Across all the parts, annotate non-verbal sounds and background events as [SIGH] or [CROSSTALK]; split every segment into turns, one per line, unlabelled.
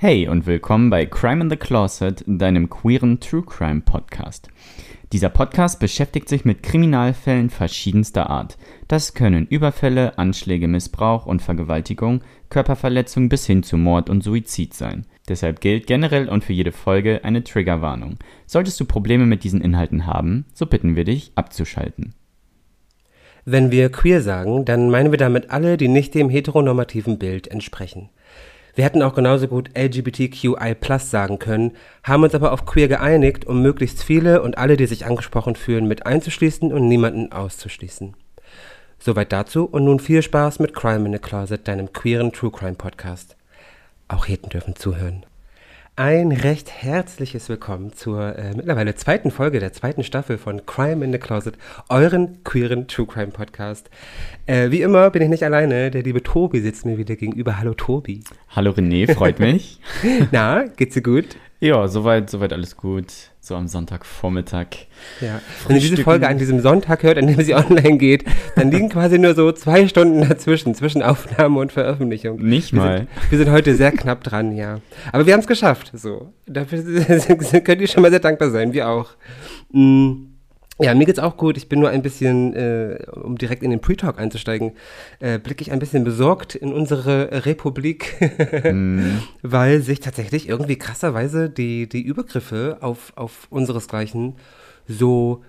Hey und willkommen bei Crime in the Closet, deinem queeren True Crime Podcast. Dieser Podcast beschäftigt sich mit Kriminalfällen verschiedenster Art. Das können Überfälle, Anschläge, Missbrauch und Vergewaltigung, Körperverletzung bis hin zu Mord und Suizid sein. Deshalb gilt generell und für jede Folge eine Triggerwarnung. Solltest du Probleme mit diesen Inhalten haben, so bitten wir dich abzuschalten.
Wenn wir queer sagen, dann meinen wir damit alle, die nicht dem heteronormativen Bild entsprechen. Wir hätten auch genauso gut LGBTQI sagen können, haben uns aber auf queer geeinigt, um möglichst viele und alle, die sich angesprochen fühlen, mit einzuschließen und niemanden auszuschließen. Soweit dazu und nun viel Spaß mit Crime in the Closet, deinem queeren True Crime Podcast. Auch Heten dürfen zuhören. Ein recht herzliches Willkommen zur äh, mittlerweile zweiten Folge der zweiten Staffel von Crime in the Closet, euren queeren True Crime Podcast. Äh, wie immer bin ich nicht alleine, der liebe Tobi sitzt mir wieder gegenüber. Hallo Tobi.
Hallo René, freut [LAUGHS] mich.
Na, geht's dir gut?
ja, soweit, soweit alles gut. So am Sonntagvormittag.
Ja. Wenn ihr diese Folge an diesem Sonntag hört, an dem sie [LAUGHS] online geht, dann liegen quasi nur so zwei Stunden dazwischen, zwischen Aufnahme und Veröffentlichung.
Nicht
wir
mal.
Sind, wir sind heute sehr knapp dran, ja. Aber wir haben es geschafft, so. Dafür [LAUGHS] könnt ihr schon mal sehr dankbar sein, wir auch. Mm. Ja, mir geht's auch gut. Ich bin nur ein bisschen, äh, um direkt in den Pre-Talk einzusteigen, äh, blicke ich ein bisschen besorgt in unsere Republik, [LAUGHS]
mm.
weil sich tatsächlich irgendwie krasserweise die, die Übergriffe auf, auf unseresgleichen so,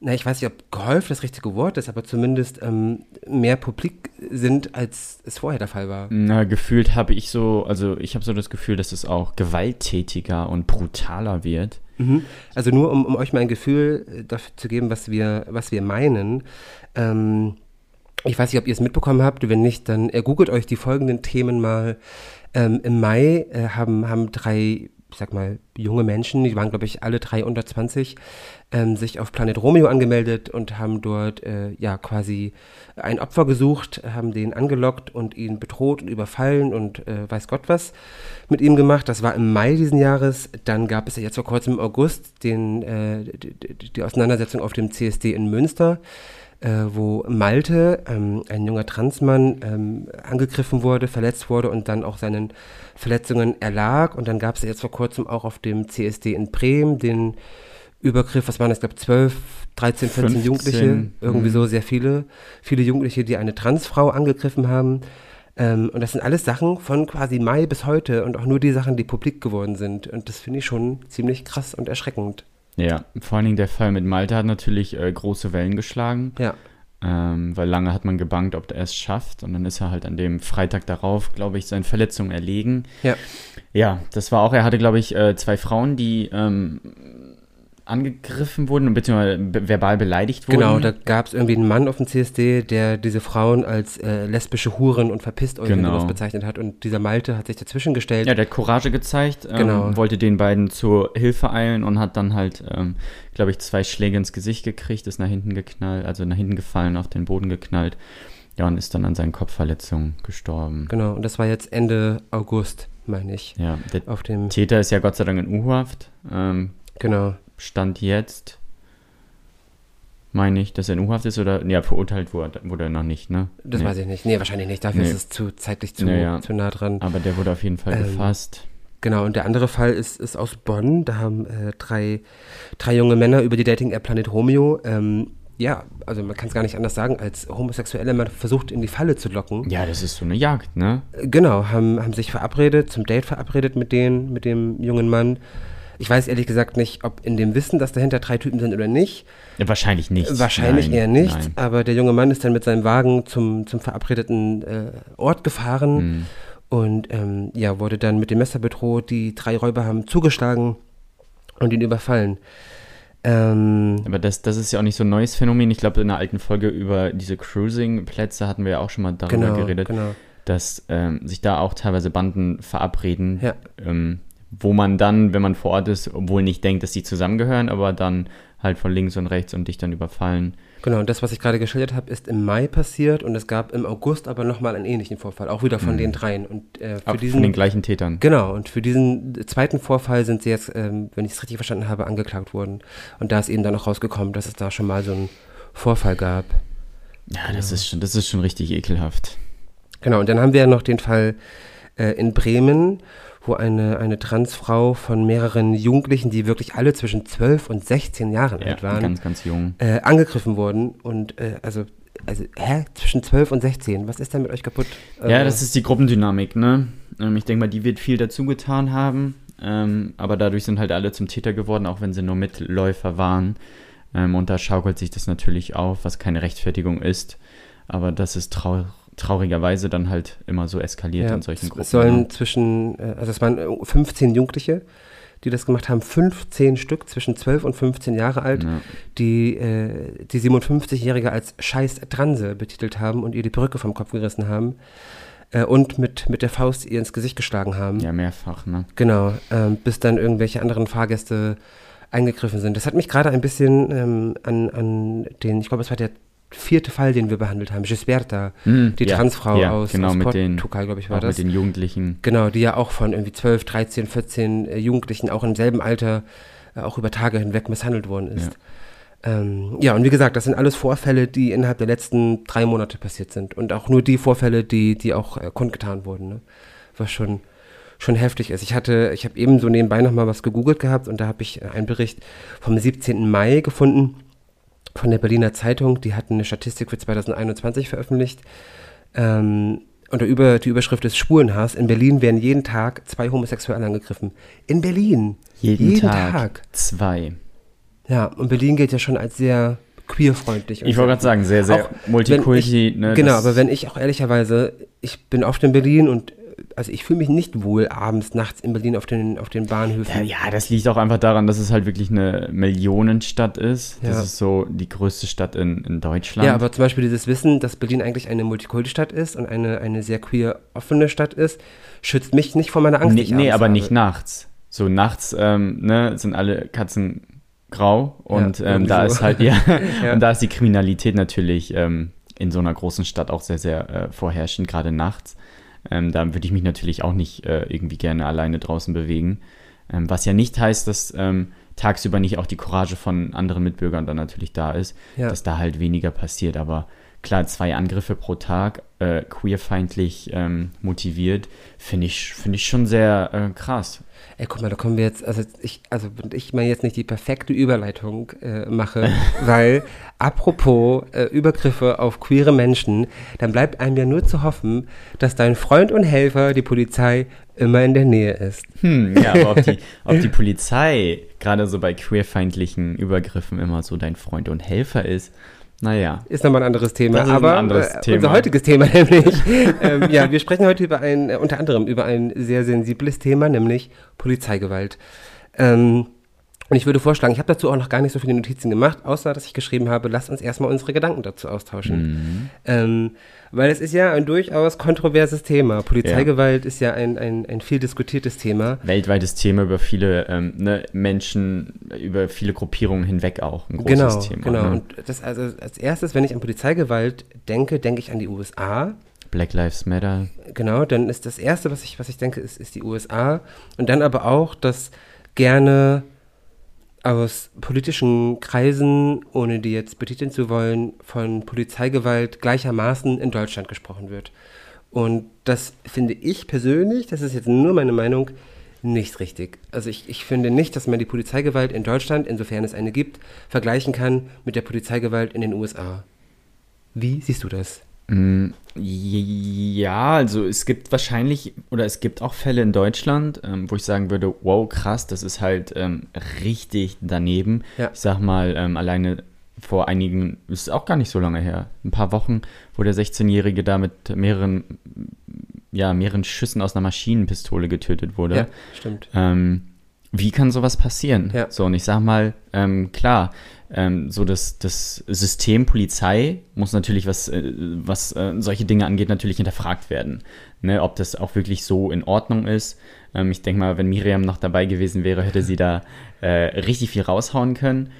na, ich weiß nicht, ob gehäuft das richtige Wort ist, aber zumindest ähm, mehr publik sind, als es vorher der Fall war.
Na, gefühlt habe ich so, also ich habe so das Gefühl, dass es auch gewalttätiger und brutaler wird.
Mhm. Also nur um, um, euch mal ein Gefühl äh, dafür zu geben, was wir, was wir meinen. Ähm, ich weiß nicht, ob ihr es mitbekommen habt. Wenn nicht, dann äh, googelt euch die folgenden Themen mal. Ähm, Im Mai äh, haben, haben drei, ich sag mal, junge Menschen, die waren, glaube ich, alle drei unter 20, ähm, sich auf Planet Romeo angemeldet und haben dort äh, ja quasi ein Opfer gesucht, haben den angelockt und ihn bedroht und überfallen und äh, weiß Gott was mit ihm gemacht. Das war im Mai diesen Jahres. Dann gab es ja jetzt vor kurzem im August den, äh, die, die Auseinandersetzung auf dem CSD in Münster. Äh, wo Malte, ähm, ein junger Transmann, ähm, angegriffen wurde, verletzt wurde und dann auch seinen Verletzungen erlag. Und dann gab es jetzt vor kurzem auch auf dem CSD in Bremen den Übergriff, was waren das, ich glaube 12, 13, 14 15, Jugendliche, irgendwie mh. so sehr viele, viele Jugendliche, die eine Transfrau angegriffen haben. Ähm, und das sind alles Sachen von quasi Mai bis heute und auch nur die Sachen, die publik geworden sind. Und das finde ich schon ziemlich krass und erschreckend.
Ja, vor allen Dingen der Fall mit Malte hat natürlich äh, große Wellen geschlagen.
Ja.
Ähm, weil lange hat man gebankt, ob er es schafft. Und dann ist er halt an dem Freitag darauf, glaube ich, seinen Verletzungen erlegen.
Ja.
Ja, das war auch, er hatte, glaube ich, äh, zwei Frauen, die ähm, angegriffen wurden, beziehungsweise verbal beleidigt wurden.
Genau, da gab es irgendwie einen Mann auf dem CSD, der diese Frauen als äh, lesbische Huren und verpisst euch genau. bezeichnet hat. Und dieser Malte hat sich dazwischen gestellt.
Ja, der hat Courage gezeigt, ähm,
genau.
wollte den beiden zur Hilfe eilen und hat dann halt, ähm, glaube ich, zwei Schläge ins Gesicht gekriegt, ist nach hinten geknallt, also nach hinten gefallen, auf den Boden geknallt. Ja, und ist dann an seinen Kopfverletzungen gestorben.
Genau, und das war jetzt Ende August, meine ich.
Ja, der
auf dem
Täter ist ja Gott sei Dank in U-Haft. Ähm,
genau.
Stand jetzt, meine ich, dass er in U-Haft ist oder, ja, verurteilt wurde, wurde er noch nicht, ne?
Das
nee.
weiß ich nicht. Nee, wahrscheinlich nicht. Dafür
Nee.
ist es zu zeitlich zu,
Naja.
zu nah dran.
Aber der wurde auf jeden Fall
Ähm,
gefasst.
Genau, und der andere Fall ist, ist aus Bonn. Da haben äh, drei, drei junge Männer über die Dating-App Planet Romeo, ähm, ja, also man kann es gar nicht anders sagen, als Homosexuelle man versucht in die Falle zu locken.
Ja, das ist so eine Jagd, ne?
Äh, Genau, haben, haben sich verabredet, zum Date verabredet mit denen, mit dem jungen Mann. Ich weiß ehrlich gesagt nicht, ob in dem Wissen, dass dahinter drei Typen sind oder nicht.
Ja, wahrscheinlich nicht.
Wahrscheinlich
Nein,
eher nicht.
Nein.
Aber der junge Mann ist dann mit seinem Wagen zum, zum verabredeten äh, Ort gefahren
Hm.
und ähm, ja, wurde dann mit dem Messer bedroht. Die drei Räuber haben zugeschlagen und ihn überfallen. Ähm,
Aber das, das ist ja auch nicht so ein neues Phänomen. Ich glaube, in einer alten Folge über diese Cruising-Plätze hatten wir ja auch schon mal darüber
genau,
geredet,
genau.
dass ähm, sich da auch teilweise Banden verabreden,
Ja.
ähm, wo man dann, wenn man vor Ort ist, obwohl nicht denkt, dass die zusammengehören, aber dann halt von links und rechts und dich dann überfallen.
Genau, und das, was ich gerade geschildert habe, ist im Mai passiert und es gab im August aber nochmal einen ähnlichen Vorfall, auch wieder von den dreien. Und äh, für
Auch
diesen,
von den gleichen Tätern.
Genau, und für diesen zweiten Vorfall sind sie jetzt, ähm, wenn ich es richtig verstanden habe, angeklagt worden. Und da ist eben dann auch rausgekommen, dass es da schon mal so einen Vorfall gab.
Ja, das ist schon, das ist schon richtig ekelhaft.
Genau, und dann haben wir ja noch den Fall äh, in Bremen, wo eine, eine Transfrau von mehreren Jugendlichen, die wirklich alle zwischen 12 und 16 Jahren
Ja,
alt waren,
ganz, ganz jung.
äh, angegriffen wurden. Und äh, also, also, hä? Zwischen 12 und 16, was ist denn mit euch kaputt?
Ja,
Also,
das ist die Gruppendynamik, ne? Ähm, ich denke mal, die wird viel dazu getan haben. Ähm, aber dadurch sind halt alle zum Täter geworden, auch wenn sie nur Mitläufer waren. Ähm, und da schaukelt sich das natürlich auf, was keine Rechtfertigung ist. Aber das ist trau traurigerweise dann halt immer so eskaliert
ja,
in solchen Gruppen.
Es sollen zwischen, äh, also es waren äh, 15 Jugendliche, die das gemacht haben, 15 Stück zwischen 12 und 15 Jahre alt,
Ja.
die äh, die 57-Jährige als scheiß Transe betitelt haben und ihr die Perücke vom Kopf gerissen haben äh, und mit, mit der Faust ihr ins Gesicht geschlagen haben.
ja, mehrfach, ne?
Genau, ähm, bis dann irgendwelche anderen Fahrgäste eingegriffen sind. Das hat mich gerade ein bisschen ähm, an, an den, ich glaube, es war der vierte Fall, den wir behandelt haben, Gisberta,
Hm,
die
ja,
Transfrau
ja,
aus,
genau,
aus Portugal, glaube ich, war das.
mit den Jugendlichen.
Genau, die ja auch von irgendwie 12, 13, 14 äh, Jugendlichen auch im selben Alter äh, auch über Tage hinweg misshandelt worden ist. Ja. Ähm, ja, und wie gesagt, das sind alles Vorfälle, die innerhalb der letzten drei Monate passiert sind. Und auch nur die Vorfälle, die, die auch äh, kundgetan wurden, ne? was schon, schon heftig ist. Ich hatte, ich habe eben so nebenbei nochmal was gegoogelt gehabt und da habe ich äh, einen Bericht vom 17. Mai gefunden von der Berliner Zeitung. Die hatten eine Statistik für 2021 veröffentlicht. Ähm, und der Über, die Überschrift ist Spurenhass. In Berlin werden jeden Tag zwei Homosexuelle angegriffen. In Berlin.
Jeden, Tag, zwei.
Ja, und Berlin gilt ja schon als sehr queerfreundlich. und
Ich wollte gerade sagen, sehr, sehr
Auch
Multikulti.
ich,
ne,
Genau, aber wenn ich auch ehrlicherweise, ich bin oft in Berlin und also ich fühle mich nicht wohl abends, nachts in Berlin auf den, auf den
Ja,
Bahnhöfen.
ja, das liegt auch einfach daran, dass es halt wirklich eine Millionenstadt ist. Das
Ja.
ist so die größte Stadt in, in Deutschland.
Ja, aber zum Beispiel dieses Wissen, dass Berlin eigentlich eine Multikulti-Stadt ist und eine, eine sehr queer offene Stadt ist, schützt mich nicht vor meiner Angst.
nee, nee aber
habe.
nicht nachts. So nachts ähm, ne, sind alle Katzen grau und
Ja,
ähm, da
so.
ist halt ja, [LAUGHS] [LAUGHS]
Ja.
und da ist die Kriminalität natürlich ähm, in so einer großen Stadt auch sehr sehr äh, vorherrschend, gerade nachts. Ähm, da würde ich mich natürlich auch nicht äh, irgendwie gerne alleine draußen bewegen. Ähm, was ja nicht heißt, dass ähm, tagsüber nicht auch die Courage von anderen Mitbürgern dann natürlich da ist,
Ja.
dass da halt weniger passiert. Aber klar, zwei Angriffe pro Tag, äh, queerfeindlich ähm, motiviert, finde ich, finde ich schon sehr äh, krass.
Ey, guck mal, da kommen wir jetzt, also ich, also ich mal jetzt nicht die perfekte Überleitung äh, mache, [LAUGHS] weil apropos äh, Übergriffe auf queere Menschen, dann bleibt einem ja nur zu hoffen, dass dein Freund und Helfer, die Polizei, immer in der Nähe ist.
Hm, ja, aber ob die, [LAUGHS] ob die Polizei gerade so bei queerfeindlichen Übergriffen immer so dein Freund und Helfer ist, naja.
Ist nochmal ein anderes Thema.
Das ist ein
aber
anderes
äh,
Thema.
unser heutiges Thema [LAUGHS] nämlich. ähm, ja, wir sprechen heute über ein, äh, unter anderem über ein sehr sensibles Thema, nämlich Polizeigewalt. Ähm, und ich würde vorschlagen, ich habe dazu auch noch gar nicht so viele Notizen gemacht, außer dass ich geschrieben habe, lasst uns erstmal unsere Gedanken dazu austauschen. Ähm, weil es ist ja ein durchaus kontroverses Thema. Polizeigewalt ist ja ein, ein, ein viel diskutiertes Thema.
Weltweites Thema über viele ähm, ne, Menschen, über viele Gruppierungen hinweg auch ein großes
Genau,
Thema.
genau.
Ne?
Und das also als erstes, wenn ich an Polizeigewalt denke, denke ich an die USA.
Black Lives Matter.
Genau, dann ist das Erste, was ich, was ich denke, ist, ist die USA. Und dann aber auch, dass gerne aus politischen Kreisen, ohne die jetzt betiteln zu wollen, von Polizeigewalt gleichermaßen in Deutschland gesprochen wird. Und das finde ich persönlich, das ist jetzt nur meine Meinung, nicht richtig. Also ich, ich finde nicht, dass man die Polizeigewalt in Deutschland, insofern es eine gibt, vergleichen kann mit der Polizeigewalt in den USA. Wie siehst du das?
Mm, Ja, also es gibt wahrscheinlich, oder es gibt auch Fälle in Deutschland, ähm, wo ich sagen würde, wow, krass, das ist halt ähm, richtig daneben.
Ja.
Ich sag mal, ähm, alleine vor einigen, ist auch gar nicht so lange her, ein paar Wochen, wo der 16-Jährige da mit mehreren, ja, mehreren Schüssen aus einer Maschinenpistole getötet wurde.
Ja, stimmt.
Ähm, wie kann sowas passieren?
Ja.
So, und ich sag mal, ähm, klar, ähm, so das, das System Polizei muss natürlich, was, äh, was äh, solche Dinge angeht, natürlich hinterfragt werden. Ne, ob das auch wirklich so in Ordnung ist. Ähm, ich denke mal, wenn Miriam noch dabei gewesen wäre, hätte sie da äh, richtig viel raushauen können.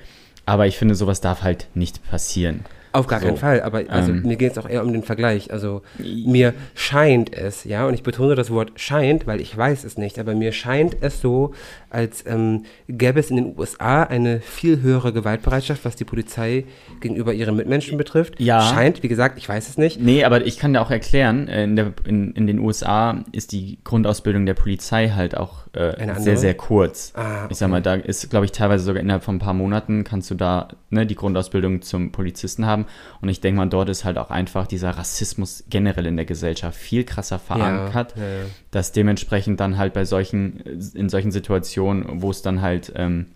Aber ich finde, sowas darf halt nicht passieren.
Auf gar keinen
So,
Fall, aber also
ähm,
mir geht es auch eher um den Vergleich. Also mir scheint es, ja, und ich betone das Wort scheint, weil ich weiß es nicht, aber mir scheint es so, als ähm, gäbe es in den USA eine viel höhere Gewaltbereitschaft, was die Polizei gegenüber ihren Mitmenschen betrifft.
Ja.
Scheint, wie gesagt, ich weiß es nicht.
Nee, aber ich kann dir auch erklären, äh, in, der, in, in den USA ist die Grundausbildung der Polizei halt auch äh, sehr, sehr kurz.
Ah,
Ich sag mal, da ist, glaube ich, teilweise sogar innerhalb von ein paar Monaten kannst du da ne, die Grundausbildung zum Polizisten haben. Und ich denke mal, dort ist halt auch einfach dieser Rassismus generell in der Gesellschaft viel krasser verankert,
ja, ja.
dass dementsprechend dann halt bei solchen, in solchen Situationen, wo es dann halt, ähm,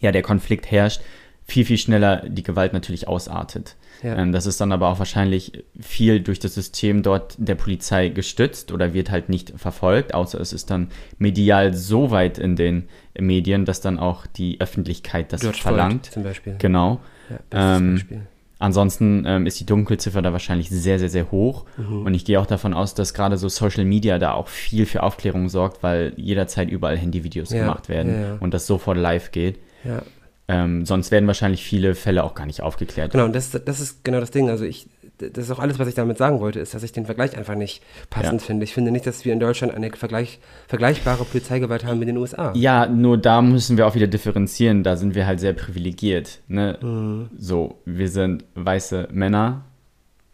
ja, der Konflikt herrscht, viel, viel schneller die Gewalt natürlich ausartet.
Ja.
Ähm, das ist dann aber auch wahrscheinlich viel durch das System dort der Polizei gestützt oder wird halt nicht verfolgt, außer es ist dann medial so weit in den Medien, dass dann auch die Öffentlichkeit das
George
verlangt.
Floyd zum Beispiel.
Genau.
Ja,
Ähm,
Beispiel.
Ansonsten ähm, ist die Dunkelziffer da wahrscheinlich sehr, sehr, sehr hoch.
Mhm.
Und ich gehe auch davon aus, dass gerade so Social Media da auch viel für Aufklärung sorgt, weil jederzeit überall Handyvideos
Ja,
gemacht werden
ja, ja.
und das sofort live geht. Ähm, sonst werden wahrscheinlich viele Fälle auch gar nicht aufgeklärt.
Genau, und das, das ist genau das Ding. Also ich, das ist auch alles, was ich damit sagen wollte, ist, dass ich den Vergleich einfach nicht passend
Ja.
finde. Ich finde nicht, dass wir in Deutschland eine Vergleich, vergleichbare Polizeigewalt haben mit den USA.
Ja, nur da müssen wir auch wieder differenzieren. Da sind wir halt sehr privilegiert. Ne?
Mhm.
So, wir sind weiße Männer.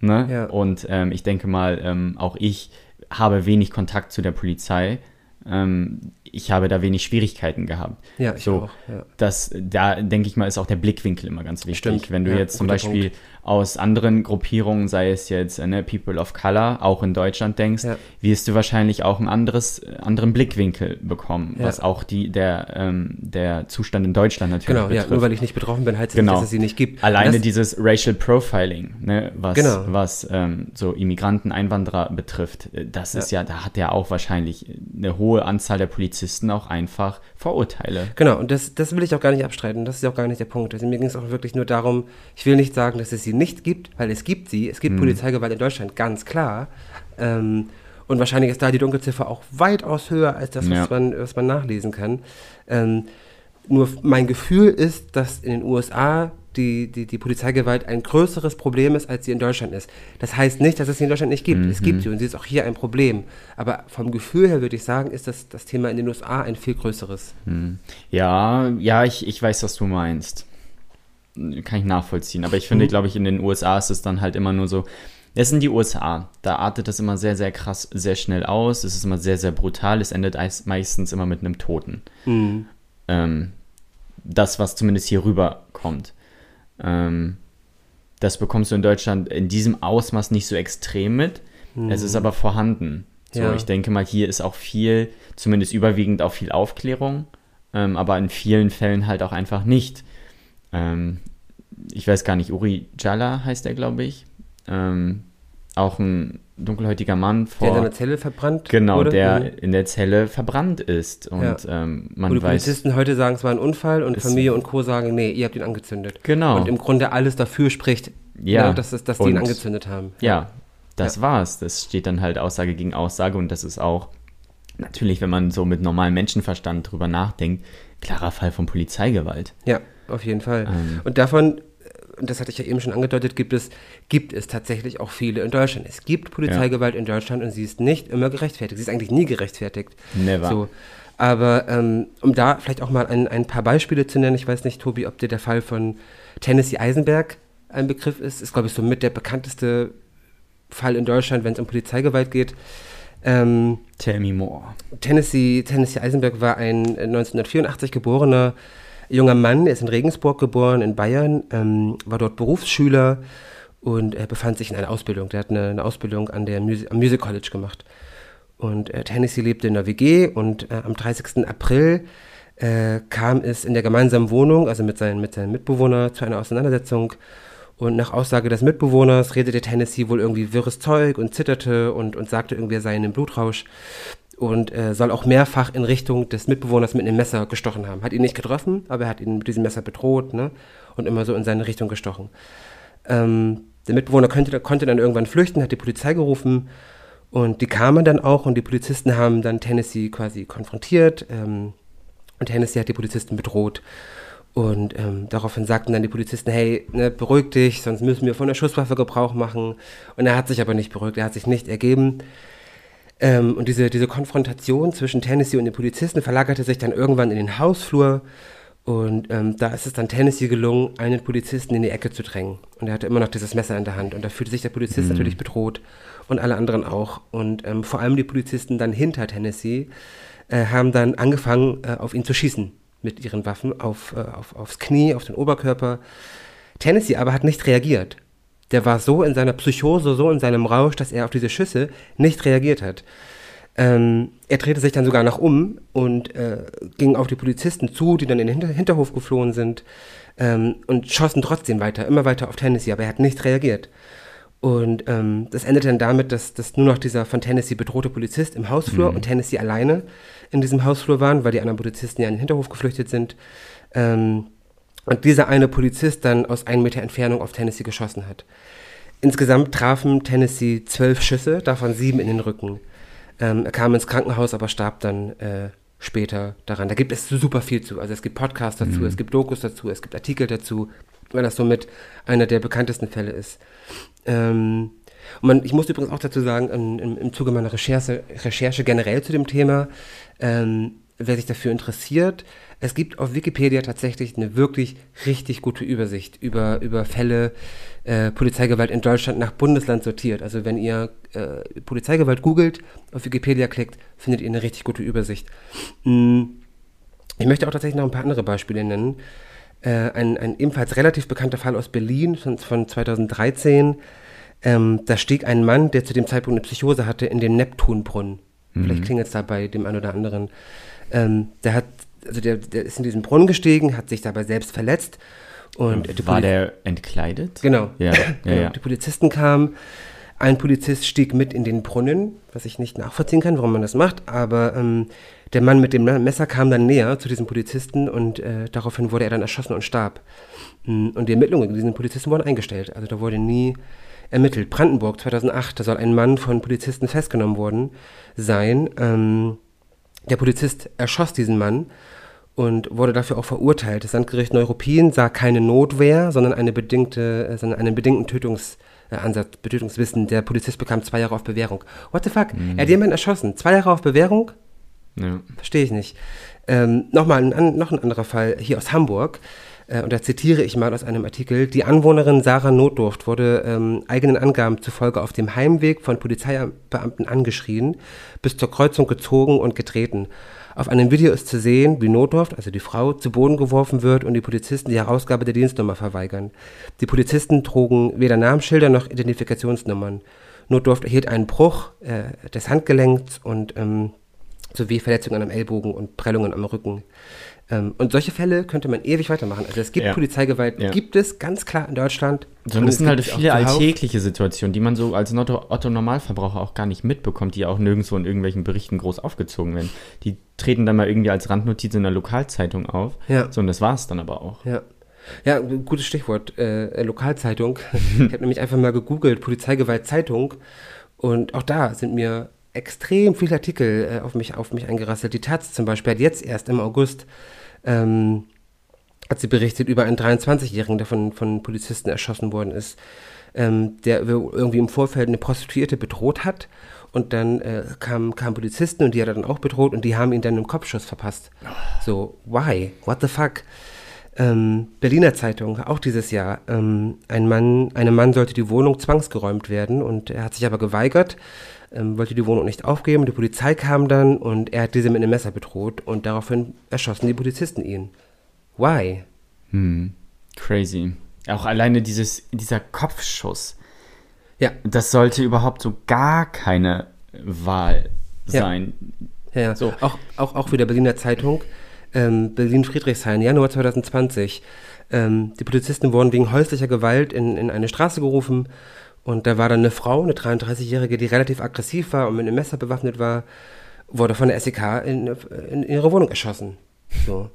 Ne?
Ja.
Und ähm, ich denke mal, ähm, auch ich habe wenig Kontakt zu der Polizei. Ähm, ich habe da wenig Schwierigkeiten gehabt.
Ja, ich
so,
auch, ja.
Das, da denke ich mal, ist auch der Blickwinkel immer ganz wichtig.
Stimmt,
Wenn du
ja,
jetzt zum Beispiel aus anderen Gruppierungen, sei es jetzt äh, ne, People of Color, auch in Deutschland denkst,
Ja.
wirst du wahrscheinlich auch einen anderes, äh, anderen Blickwinkel bekommen,
Ja.
was auch die, der, ähm, der Zustand in Deutschland natürlich
Genau, ja,
betrifft.
nur weil ich nicht betroffen bin, heißt es
Genau.
nicht, dass es sie nicht gibt.
Alleine dieses Racial Profiling, ne, was,
Genau.
was ähm, so Immigranten, Einwanderer betrifft, äh, das ist ja, da hat ja auch wahrscheinlich eine hohe Anzahl der Polizisten auch einfach Vorurteile.
Genau, und das, das will ich auch gar nicht abstreiten. Das ist ja auch gar nicht der Punkt. Also mir ging es auch wirklich nur darum, ich will nicht sagen, dass es sie nicht gibt, weil es gibt sie. Es gibt Polizeigewalt in Deutschland, ganz klar. Ähm, und wahrscheinlich ist da die Dunkelziffer auch weitaus höher als das, was,
Ja.
man, was man nachlesen kann. Ähm, nur mein Gefühl ist, dass in den USA die, die, die Polizeigewalt ein größeres Problem ist, als sie in Deutschland ist. Das heißt nicht, dass es sie in Deutschland nicht gibt. Es gibt sie und sie ist auch hier ein Problem. Aber vom Gefühl her würde ich sagen, ist das, das Thema in den USA ein viel größeres.
Ja, ja, ich, ich weiß, was du meinst. Kann ich nachvollziehen. Aber ich finde, glaube ich, in den USA ist es dann halt immer nur so. Es sind die USA. Da artet das immer sehr, sehr krass, sehr schnell aus. Es ist immer sehr, sehr brutal. Es endet eis- meistens immer mit einem Toten. Ähm, das, was zumindest hier rüberkommt. Ähm, das bekommst du in Deutschland in diesem Ausmaß nicht so extrem mit. Es ist aber vorhanden. So,
Ja.
ich denke mal, hier ist auch viel, zumindest überwiegend auch viel Aufklärung, ähm, aber in vielen Fällen halt auch einfach nicht. Ähm, ich weiß gar nicht, Uri Jalla heißt er, glaube ich. Ähm, auch ein dunkelhäutiger Mann
Der in
vor.
seiner Zelle verbrannt
Genau,
wurde.
der
Mhm.
in der Zelle verbrannt ist. Und
Ja.
ähm, man
die
weiß.
Polizisten heute sagen, es war ein Unfall und Familie und Co. sagen, nee, ihr habt ihn angezündet.
Genau.
Und im Grunde alles dafür spricht,
Ja.
ne, dass, es, dass die ihn
Und-
angezündet haben.
Ja, das war's. Das steht dann halt Aussage gegen Aussage und das ist auch natürlich, wenn man so mit normalem Menschenverstand drüber nachdenkt, klarer Fall von Polizeigewalt.
Ja, auf jeden Fall.
Ähm.
Und davon, äh, und das hatte ich ja eben schon angedeutet, gibt es, gibt es tatsächlich auch viele in Deutschland. Es gibt Polizeigewalt in Deutschland und sie ist nicht immer gerechtfertigt. Sie ist eigentlich nie gerechtfertigt.
Never.
So. Aber ähm, um da vielleicht auch mal ein, ein paar Beispiele zu nennen, ich weiß nicht, Tobi, ob dir der Fall von Tennessee Eisenberg ein Begriff ist, ist, glaube ich, so mit der bekannteste Fall in Deutschland, wenn es um Polizeigewalt geht. Ähm,
Tell me more.
Tennessee, Tennessee Eisenberg war ein äh, 1984 geborener junger Mann, er ist in Regensburg geboren, in Bayern, ähm, war dort Berufsschüler und er befand sich in einer Ausbildung. Der hat eine, eine Ausbildung an der Musi am Music College gemacht. Und äh, Tennessee lebte in der WG und äh, am 30. April äh, kam es in der gemeinsamen Wohnung, also mit seinen, mit seinen Mitbewohnern, zu einer Auseinandersetzung. Und nach Aussage des Mitbewohners redete Tennessee wohl irgendwie wirres Zeug und zitterte und, und sagte irgendwie, er sei in einem Blutrausch und äh, soll auch mehrfach in Richtung des Mitbewohners mit einem Messer gestochen haben. Hat ihn nicht getroffen, aber er hat ihn mit diesem Messer bedroht ne? und immer so in seine Richtung gestochen. Ähm, der Mitbewohner könnte, konnte dann irgendwann flüchten, hat die Polizei gerufen und die kamen dann auch und die Polizisten haben dann Tennessee quasi konfrontiert ähm, und Tennessee hat die Polizisten bedroht. Und ähm, daraufhin sagten dann die Polizisten, hey, ne, beruhig dich, sonst müssen wir von der Schusswaffe Gebrauch machen. Und er hat sich aber nicht beruhigt, er hat sich nicht ergeben. Ähm, und diese, diese Konfrontation zwischen Tennessee und den Polizisten verlagerte sich dann irgendwann in den Hausflur. Und ähm, da ist es dann Tennessee gelungen, einen Polizisten in die Ecke zu drängen. Und er hatte immer noch dieses Messer in der Hand. Und da fühlte sich der Polizist mhm. natürlich bedroht und alle anderen auch. Und ähm, vor allem die Polizisten dann hinter Tennessee äh, haben dann angefangen, äh, auf ihn zu schießen mit ihren Waffen auf, äh, auf, aufs Knie, auf den Oberkörper. Tennessee aber hat nicht reagiert. Der war so in seiner Psychose, so in seinem Rausch, dass er auf diese Schüsse nicht reagiert hat. Ähm, er drehte sich dann sogar nach um und äh, ging auf die Polizisten zu, die dann in den Hinter Hinterhof geflohen sind ähm, und schossen trotzdem weiter, immer weiter auf Tennessee, aber er hat nicht reagiert. Und ähm, das endete dann damit, dass, dass nur noch dieser von Tennessee bedrohte Polizist im Hausflur mhm. und Tennessee alleine in diesem Hausflur waren, weil die anderen Polizisten ja in den Hinterhof geflüchtet sind. Ähm, und dieser eine Polizist dann aus einem Meter Entfernung auf Tennessee geschossen hat. Insgesamt trafen Tennessee zwölf Schüsse, davon sieben in den Rücken. Ähm, er kam ins Krankenhaus, aber starb dann äh, später daran. Da gibt es super viel zu. Also es gibt Podcasts dazu, mhm. es gibt Dokus dazu, es gibt Artikel dazu, weil das somit einer der bekanntesten Fälle ist. Ähm, und man, ich muss übrigens auch dazu sagen, im, im, im Zuge meiner Recherche, Recherche generell zu dem Thema, ähm, wer sich dafür interessiert, es gibt auf Wikipedia tatsächlich eine wirklich richtig gute Übersicht über, über Fälle äh, Polizeigewalt in Deutschland nach Bundesland sortiert. Also wenn ihr äh, Polizeigewalt googelt, auf Wikipedia klickt, findet ihr eine richtig gute Übersicht. Hm. Ich möchte auch tatsächlich noch ein paar andere Beispiele nennen. Äh, ein, ein ebenfalls relativ bekannter Fall aus Berlin von, von 2013 ähm, da stieg ein Mann, der zu dem Zeitpunkt eine Psychose hatte, in den Neptunbrunnen. Mhm. Vielleicht klingelt es da bei dem einen oder anderen. Ähm, der hat, also der, der ist in diesen Brunnen gestiegen, hat sich dabei selbst verletzt. Und
War der entkleidet?
Genau.
Ja, ja,
genau.
ja.
Die Polizisten kamen. Ein Polizist stieg mit in den Brunnen, was ich nicht nachvollziehen kann, warum man das macht, aber ähm, der Mann mit dem Messer kam dann näher zu diesem Polizisten und äh, daraufhin wurde er dann erschossen und starb. Mm, und die Ermittlungen gegen diesen Polizisten wurden eingestellt. Also da wurde nie ermittelt. Brandenburg 2008, da soll ein Mann von Polizisten festgenommen worden sein. Ähm, der Polizist erschoss diesen Mann und wurde dafür auch verurteilt. Das Landgericht Neuruppin sah keine Notwehr, sondern eine bedingte, äh, sondern einen bedingten Tötungsansatz, Betötungswissen. Der Polizist bekam zwei Jahre auf Bewährung. What the fuck? Mhm. Er hat jemanden erschossen. Zwei Jahre auf Bewährung? Ja. Verstehe ich nicht. Ähm, Nochmal ein, noch ein anderer Fall hier aus Hamburg äh, und da zitiere ich mal aus einem Artikel, die Anwohnerin Sarah Notdurft wurde ähm, eigenen Angaben zufolge auf dem Heimweg von Polizeibeamten angeschrien, bis zur Kreuzung gezogen und getreten. Auf einem Video ist zu sehen, wie Notdurft, also die Frau, zu Boden geworfen wird und die Polizisten die Herausgabe der Dienstnummer verweigern. Die Polizisten trugen weder Namensschilder noch Identifikationsnummern. Notdurft erhielt einen Bruch äh, des Handgelenks und ähm, sowie Verletzungen am Ellbogen und Prellungen am Rücken. Ähm, und solche Fälle könnte man ewig weitermachen. Also es gibt ja. Polizeigewalt, ja. gibt es ganz klar in Deutschland.
So, und das sind halt viele alltägliche Situationen, die man so als Otto-Normalverbraucher auch gar nicht mitbekommt, die auch nirgendwo in irgendwelchen Berichten groß aufgezogen werden. Die treten dann mal irgendwie als Randnotiz in der Lokalzeitung auf. Ja. So, und das war es dann aber auch.
Ja. Ja, gutes Stichwort, äh, Lokalzeitung. [LAUGHS] ich habe nämlich einfach mal gegoogelt, Polizeigewalt Zeitung. Und auch da sind mir extrem viele Artikel äh, auf, mich, auf mich eingerasselt. Die Taz zum Beispiel hat jetzt erst im August ähm, hat sie berichtet über einen 23-Jährigen, der von, von Polizisten erschossen worden ist, ähm, der irgendwie im Vorfeld eine Prostituierte bedroht hat. Und dann äh, kamen kam Polizisten und die hat er dann auch bedroht und die haben ihn dann einen Kopfschuss verpasst. So, why? What the fuck? Ähm, Berliner Zeitung, auch dieses Jahr. Ähm, ein Mann, einem Mann sollte die Wohnung zwangsgeräumt werden und er hat sich aber geweigert ähm, wollte die Wohnung nicht aufgeben. Die Polizei kam dann und er hat diese mit einem Messer bedroht und daraufhin erschossen die Polizisten ihn. Why?
Hm. Crazy. Auch alleine dieses, dieser Kopfschuss.
Ja.
Das sollte überhaupt so gar keine Wahl sein.
Ja, ja. So. Auch, auch, auch wieder Berliner Zeitung. Ähm, Berlin-Friedrichshain, Januar 2020. Ähm, die Polizisten wurden wegen häuslicher Gewalt in, in eine Straße gerufen und da war dann eine Frau, eine 33-Jährige, die relativ aggressiv war und mit einem Messer bewaffnet war, wurde von der SEK in, in ihre Wohnung erschossen. So.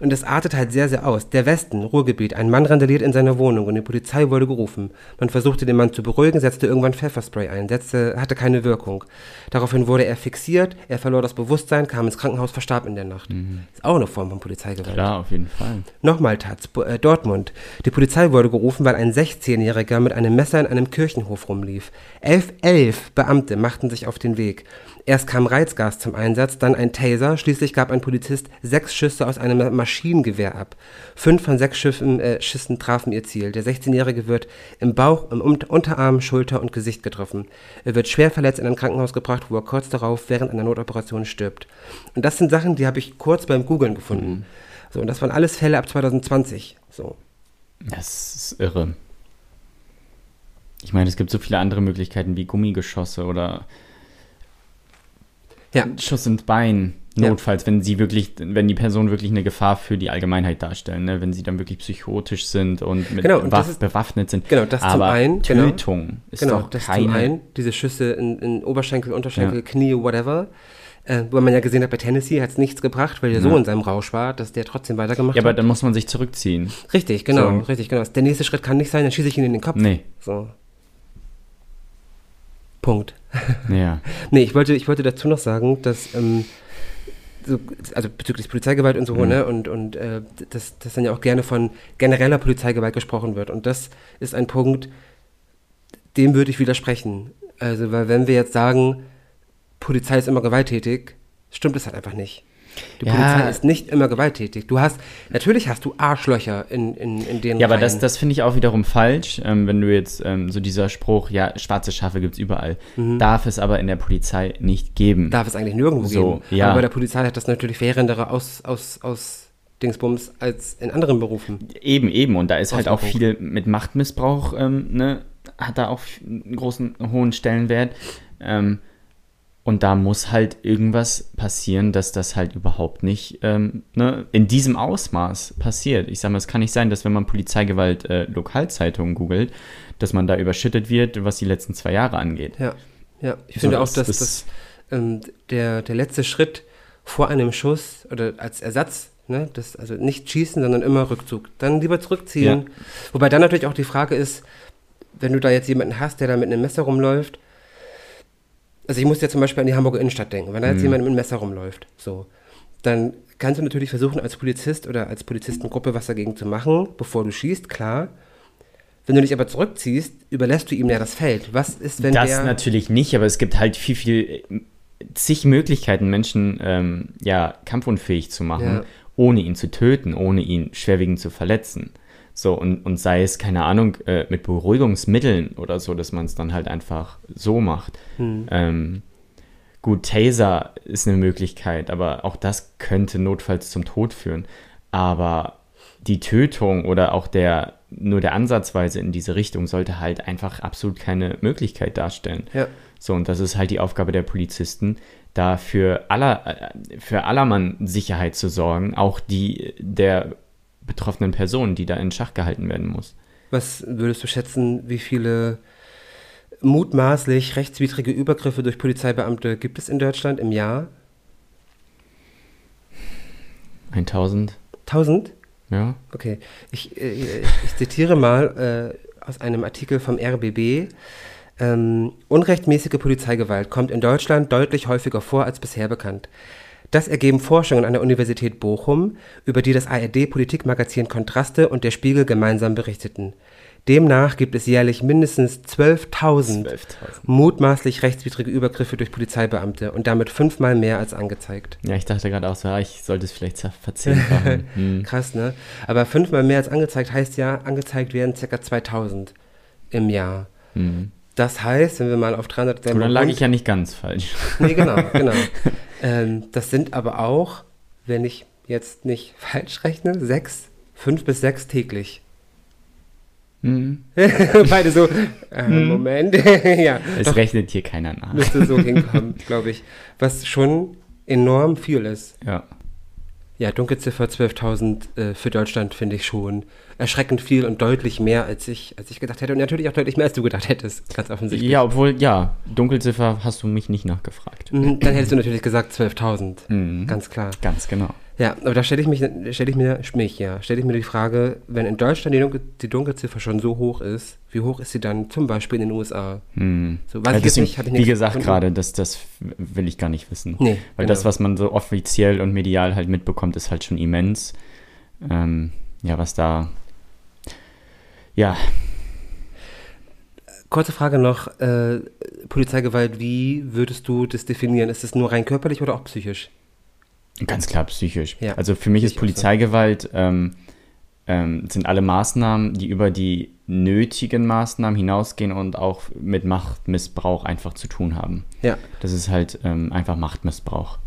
Und es artet halt sehr, sehr aus. Der Westen, Ruhrgebiet, ein Mann randaliert in seiner Wohnung und die Polizei wurde gerufen. Man versuchte den Mann zu beruhigen, setzte irgendwann Pfefferspray ein, setzte, hatte keine Wirkung. Daraufhin wurde er fixiert, er verlor das Bewusstsein, kam ins Krankenhaus, verstarb in der Nacht. Ist auch eine Form von Polizeigewalt.
Klar, auf jeden Fall.
Nochmal Taz, äh, Dortmund. Die Polizei wurde gerufen, weil ein 16-Jähriger mit einem Messer in einem Kirchenhof rumlief. Elf, elf Beamte machten sich auf den Weg. Erst kam Reizgas zum Einsatz, dann ein Taser, schließlich gab ein Polizist sechs Schüsse aus einem Maschinengewehr ab. Fünf von sechs Schiffen, äh, Schüssen trafen ihr Ziel. Der 16-Jährige wird im Bauch, im Un- Unterarm, Schulter und Gesicht getroffen. Er wird schwer verletzt in ein Krankenhaus gebracht, wo er kurz darauf während einer Notoperation stirbt. Und das sind Sachen, die habe ich kurz beim Googlen gefunden. So, und das waren alles Fälle ab 2020. So.
Das ist irre. Ich meine, es gibt so viele andere Möglichkeiten wie Gummigeschosse oder
Ja,
Schuss ins Bein.
Ja.
Notfalls, wenn sie wirklich, wenn die Person wirklich eine Gefahr für die Allgemeinheit darstellen, ne? wenn sie dann wirklich psychotisch sind und mit
Genau, und
Waff
ist-
bewaffnet sind.
genau, das zum
Aber
einen, genau.
Tötung ist
genau,
doch
das
keine.
zum einen, diese Schüsse in, in Oberschenkel, Unterschenkel,
Ja.
Knie, whatever. Äh, wo man ja gesehen hat, bei Tennessee hat es nichts gebracht, weil der so
Ja.
in seinem Rausch war, dass der trotzdem weitergemacht
Ja, aber
hat.
dann muss man sich zurückziehen.
Richtig, genau,
So.
richtig, genau. Der nächste Schritt kann nicht sein, dann schieße ich ihn in den Kopf.
Nee.
So. Punkt. [LAUGHS]
Ja.
Nee, ich wollte, ich wollte dazu noch sagen, dass, ähm, so, also bezüglich Polizeigewalt und so,
Mhm.
ne, und, und äh, dass, dass dann ja auch gerne von genereller Polizeigewalt gesprochen wird. Und das ist ein Punkt, dem würde ich widersprechen. Also, weil wenn wir jetzt sagen, Polizei ist immer gewalttätig, stimmt es halt einfach nicht. Die
Ja.
Polizei ist nicht immer gewalttätig. Du hast, natürlich hast du Arschlöcher in, in, in den
Ja, aber das,
Reihen.
das finde ich auch wiederum falsch, ähm, wenn du jetzt ähm, so dieser Spruch, ja, schwarze Schafe gibt es überall, darf es aber in der Polizei nicht geben.
darf es eigentlich nirgendwo
So,
geben.
ja.
Aber bei der Polizei hat das natürlich verheerendere aus, aus, aus Dingsbums als in anderen Berufen.
Eben, eben. Und da ist halt auch viel mit Machtmissbrauch, ähm, ne, hat da auch einen großen, hohen Stellenwert. Ähm, und da muss halt irgendwas passieren, dass das halt überhaupt nicht ähm, ne, in diesem Ausmaß passiert. Ich sage mal, es kann nicht sein, dass wenn man Polizeigewalt äh, Lokalzeitungen googelt, dass man da überschüttet wird, was die letzten zwei Jahre angeht.
Ja, ja. Ich
So,
finde auch,
das-
dass
das-
das, ähm, der, der letzte Schritt vor einem Schuss oder als Ersatz, ne, das, also nicht schießen, sondern immer Rückzug. Dann lieber zurückziehen.
Ja.
Wobei dann natürlich auch die Frage ist, wenn du da jetzt jemanden hast, der da mit einem Messer rumläuft, also ich muss ja zum Beispiel an die Hamburger Innenstadt denken, wenn da jetzt
Mhm.
jemand mit einem Messer rumläuft, so, dann kannst du natürlich versuchen, als Polizist oder als Polizistengruppe was dagegen zu machen, bevor du schießt, klar. Wenn du dich aber zurückziehst, überlässt du ihm ja das Feld. Was ist, wenn
das natürlich nicht, aber es gibt halt viel, viel, zig Möglichkeiten, Menschen ähm, ja, kampfunfähig zu machen,
Ja.
ohne ihn zu töten, ohne ihn schwerwiegend zu verletzen. So, und, und sei es, keine Ahnung, äh, mit Beruhigungsmitteln oder so, dass man es dann halt einfach so macht.
Hm.
Ähm, gut, Taser ist eine Möglichkeit, aber auch das könnte notfalls zum Tod führen. Aber die Tötung oder auch der nur der Ansatzweise in diese Richtung sollte halt einfach absolut keine Möglichkeit darstellen.
Ja.
So, und das ist halt die Aufgabe der Polizisten, da für aller, äh, für allermann Sicherheit zu sorgen, auch die der betroffenen Person, die da in Schach gehalten werden muss.
Was würdest du schätzen, wie viele mutmaßlich rechtswidrige Übergriffe durch Polizeibeamte gibt es in Deutschland im Jahr?
1000,
1000?
ja.
Okay. Ich, äh, ich zitiere mal äh, aus einem Artikel vom RBB. Ähm, unrechtmäßige Polizeigewalt kommt in Deutschland deutlich häufiger vor als bisher bekannt. Das ergeben Forschungen an der Universität Bochum, über die das ARD-Politikmagazin Kontraste und der Spiegel gemeinsam berichteten. Demnach gibt es jährlich mindestens 12.000
12.000.
mutmaßlich rechtswidrige Übergriffe durch Polizeibeamte und damit fünfmal mehr als angezeigt.
Ja, ich dachte gerade auch so, ich sollte es vielleicht verzehnfachen. [LAUGHS] hm.
Krass, ne? Aber fünfmal mehr als angezeigt heißt ja, angezeigt werden ca. 2000 im Jahr.
Hm.
Das heißt, wenn wir mal auf 300
Gut, dann lag ich ja nicht ganz falsch.
Nee, genau, genau. [LAUGHS] ähm, das sind aber auch, wenn ich jetzt nicht [LAUGHS] falsch rechne, sechs, fünf bis sechs täglich.
Hm. [LAUGHS]
Beide so, äh, Moment, [LAUGHS] ja,
Es
doch,
rechnet hier keiner nach.
müsste so hinkommen, glaube ich. Was schon enorm viel ist.
Ja.
Ja, Dunkelziffer 12.000 äh, für Deutschland finde ich schon erschreckend viel und deutlich mehr, als ich, als ich gedacht hätte. Und natürlich auch deutlich mehr, als du gedacht hättest, ganz offensichtlich.
ja, obwohl, ja, Dunkelziffer hast du mich nicht nachgefragt.
Mhm, Dann hättest du natürlich gesagt 12.000.
Mhm.
Ganz klar.
Ganz genau.
Ja, aber da stelle ich, mich, stell ich mir, mich, ja, stelle ich mir die Frage, wenn in Deutschland die, Dunkel, die Dunkelziffer schon so hoch ist, wie hoch ist sie dann zum Beispiel in den USA?
Hm.
So, weiß
Ja,
ich jetzt
deswegen,
nicht,
wie gesagt, gerade, das, das will ich gar nicht wissen.
Nee,
Weil
genau.
das, was man so offiziell und medial halt mitbekommt, ist halt schon immens. Ähm, ja, was da. Ja,
Kurze Frage noch, äh, Polizeigewalt, wie würdest du das definieren? Ist es nur rein körperlich oder auch psychisch?
ganz klar psychisch.
Ja,
also für mich ist
auch so.
Polizeigewalt ähm, ähm, sind alle Maßnahmen, die über die nötigen Maßnahmen hinausgehen und auch mit Machtmissbrauch einfach zu tun haben.
Ja,
Das ist halt ähm, einfach Machtmissbrauch.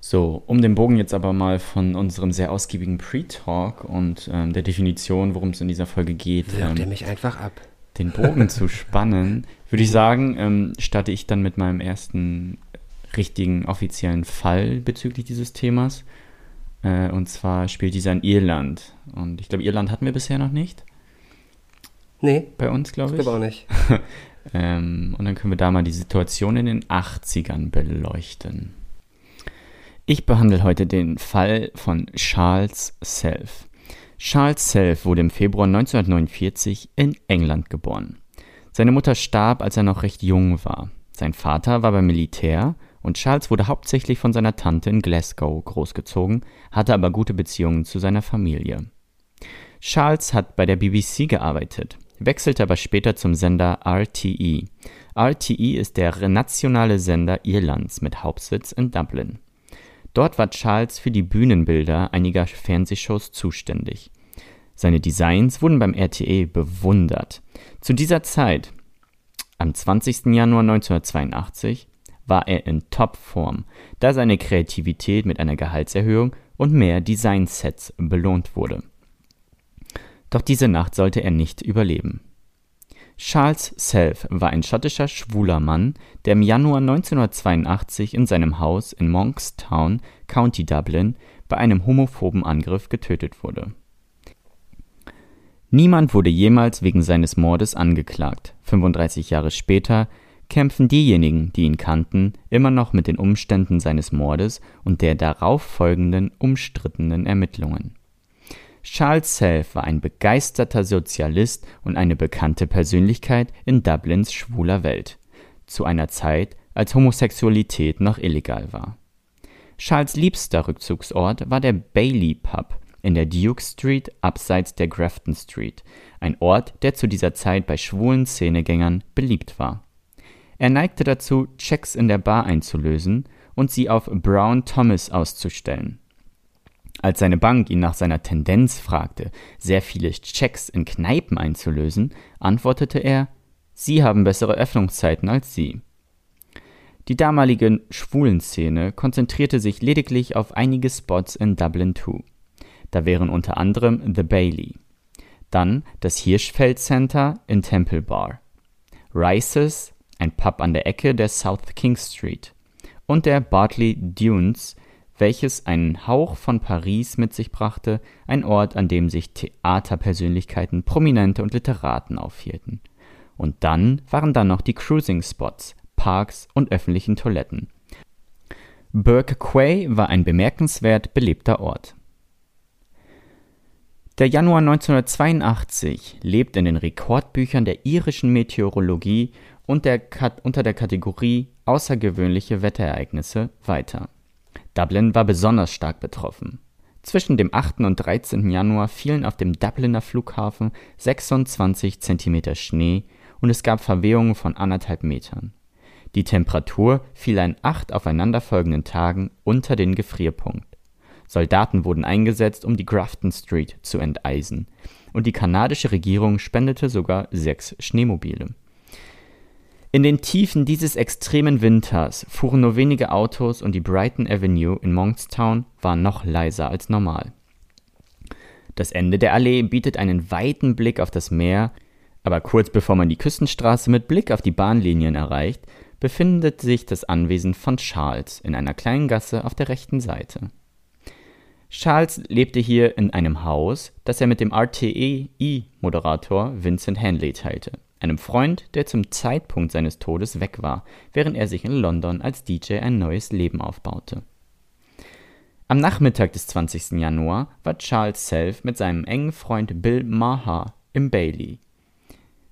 So, um den Bogen jetzt aber mal von unserem sehr ausgiebigen Pre-Talk und ähm, der Definition, worum es in dieser Folge geht,
wirft er
ähm,
mich einfach ab.
den Bogen zu [LAUGHS] spannen, würde ich sagen, ähm, starte ich dann mit meinem ersten richtigen offiziellen Fall bezüglich dieses Themas. Äh, und zwar spielt dieser in Irland. Und ich glaube, Irland hatten wir bisher noch nicht
Nee,
bei uns,
ich
glaube ich.
glaube auch nicht. [LAUGHS]
Ähm, und dann können wir da mal die Situation in den 80ern beleuchten. Ich behandle heute den Fall von Charles Self. Charles Self wurde im Februar 1949 in England geboren. Seine Mutter starb, als er noch recht jung war. Sein Vater war beim Militär und Charles wurde hauptsächlich von seiner Tante in Glasgow großgezogen, hatte aber gute Beziehungen zu seiner Familie. Charles hat bei der BBC gearbeitet, wechselte aber später zum Sender RTE. RTE ist der nationale Sender Irlands mit Hauptsitz in Dublin. Dort war Charles für die Bühnenbilder einiger Fernsehshows zuständig. Seine Designs wurden beim RTE bewundert. Zu dieser Zeit, am 20. Januar 1982, war er in Topform, da seine Kreativität mit einer Gehaltserhöhung und mehr Designsets belohnt wurde. Doch diese Nacht sollte er nicht überleben. Charles Self war ein schottischer schwuler Mann, der im Januar 1982 in seinem Haus in Monkstown, County Dublin, bei einem homophoben Angriff getötet wurde. Niemand wurde jemals wegen seines Mordes angeklagt. 35 Jahre später kämpfen diejenigen, die ihn kannten, immer noch mit den Umständen seines Mordes und der darauf folgenden umstrittenen Ermittlungen. Charles Self war ein begeisterter Sozialist und eine bekannte Persönlichkeit in Dublins schwuler Welt, zu einer Zeit, als Homosexualität noch illegal war. Charles liebster Rückzugsort war der Bailey Pub in der Duke Street abseits der Grafton Street, ein Ort, der zu dieser Zeit bei schwulen Szenegängern beliebt war. Er neigte dazu, Checks in der Bar einzulösen und sie auf Brown Thomas auszustellen. Als seine Bank ihn nach seiner Tendenz fragte, sehr viele Checks in Kneipen einzulösen, antwortete er, Sie haben bessere Öffnungszeiten als Sie. Die damalige Schwulenszene konzentrierte sich lediglich auf einige Spots in Dublin 2. Da wären unter anderem The Bailey, dann das Hirschfeld Center in Temple Bar, Rice's, ein Pub an der Ecke der South King Street, und der Bartley Dunes, welches einen Hauch von Paris mit sich brachte, ein Ort, an dem sich Theaterpersönlichkeiten, Prominente und Literaten aufhielten. Und dann waren da noch die Cruising-Spots, Parks und öffentlichen Toiletten. Burke Quay war ein bemerkenswert belebter Ort. Der Januar 1982 lebt in den Rekordbüchern der irischen Meteorologie und der unter der Kategorie außergewöhnliche Wetterereignisse weiter. Dublin war besonders stark betroffen. Zwischen dem 8. und 13. Januar fielen auf dem Dubliner Flughafen 26 Zentimeter Schnee und es gab Verwehungen von anderthalb Metern. Die Temperatur fiel an acht aufeinanderfolgenden Tagen unter den Gefrierpunkt. Soldaten wurden eingesetzt, um die Grafton Street zu enteisen, und die kanadische Regierung spendete sogar sechs Schneemobile. In den Tiefen dieses extremen Winters fuhren nur wenige Autos und die Brighton Avenue in Monkstown war noch leiser als normal. Das Ende der Allee bietet einen weiten Blick auf das Meer, aber kurz bevor man die Küstenstraße mit Blick auf die Bahnlinien erreicht, befindet sich das Anwesen von Charles in einer kleinen Gasse auf der rechten Seite. Charles lebte hier in einem Haus, das er mit dem RTE-Moderator Vincent Hanley teilte, einem Freund, der zum Zeitpunkt seines Todes weg war, während er sich in London als DJ ein neues Leben aufbaute. Am Nachmittag des 20. Januar war Charles Self mit seinem engen Freund Bill Maher im Bailey.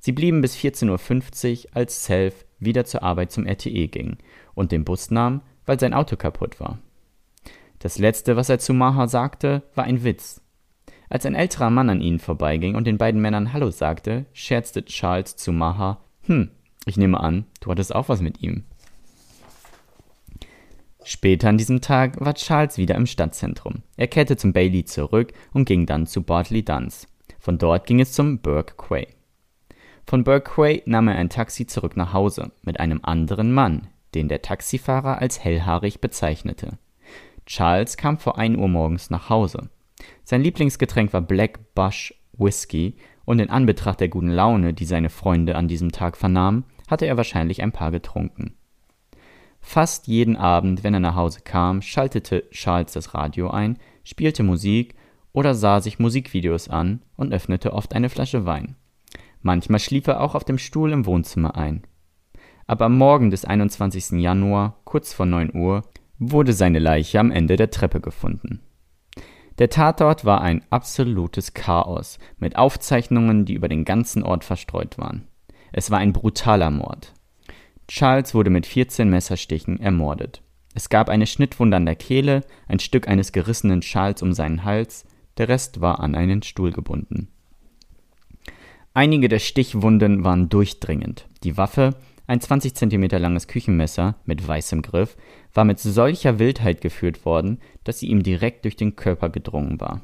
Sie blieben bis 14.50 Uhr, als Self wieder zur Arbeit zum RTE ging und den Bus nahm, weil sein Auto kaputt war. Das letzte, was er zu Maha sagte, war ein Witz. Als ein älterer Mann an ihnen vorbeiging und den beiden Männern Hallo sagte, scherzte Charles zu Maha, hm, ich nehme an, du hattest auch was mit ihm. Später an diesem Tag war Charles wieder im Stadtzentrum. Er kehrte zum Bailey zurück und ging dann zu Bartley Duns. Von dort ging es zum Burke Quay. Von Burke Quay nahm er ein Taxi zurück nach Hause mit einem anderen Mann, den der Taxifahrer als hellhaarig bezeichnete. Charles kam vor 1 Uhr morgens nach Hause. Sein Lieblingsgetränk war Black Bush Whisky und in Anbetracht der guten Laune, die seine Freunde an diesem Tag vernahmen, hatte er wahrscheinlich ein paar getrunken. Fast jeden Abend, wenn er nach Hause kam, schaltete Charles das Radio ein, spielte Musik oder sah sich Musikvideos an und öffnete oft eine Flasche Wein. Manchmal schlief er auch auf dem Stuhl im Wohnzimmer ein. Aber am Morgen des 21. Januar, kurz vor 9 Uhr, wurde seine Leiche am Ende der Treppe gefunden. Der Tatort war ein absolutes Chaos mit Aufzeichnungen, die über den ganzen Ort verstreut waren. Es war ein brutaler Mord. Charles wurde mit 14 Messerstichen ermordet. Es gab eine Schnittwunde an der Kehle, ein Stück eines gerissenen Schals um seinen Hals, der Rest war an einen Stuhl gebunden. Einige der Stichwunden waren durchdringend. Die Waffe, ein 20 cm langes Küchenmesser mit weißem Griff, war mit solcher Wildheit geführt worden, dass sie ihm direkt durch den Körper gedrungen war.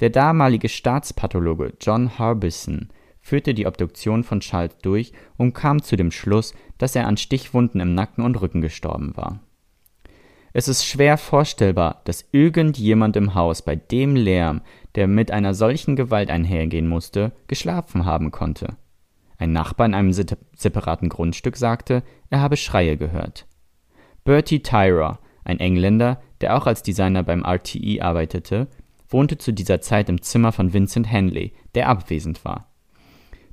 Der damalige Staatspathologe John Harbison führte die Obduktion von Charles durch und kam zu dem Schluss, dass er an Stichwunden im Nacken und Rücken gestorben war. Es ist schwer vorstellbar, dass irgendjemand im Haus bei dem Lärm, der mit einer solchen Gewalt einhergehen musste, geschlafen haben konnte. Ein Nachbar in einem separaten Grundstück sagte, er habe Schreie gehört. Bertie Tyra, ein Engländer, der auch als Designer beim RTE arbeitete, wohnte zu dieser Zeit im Zimmer von Vincent Henley, der abwesend war.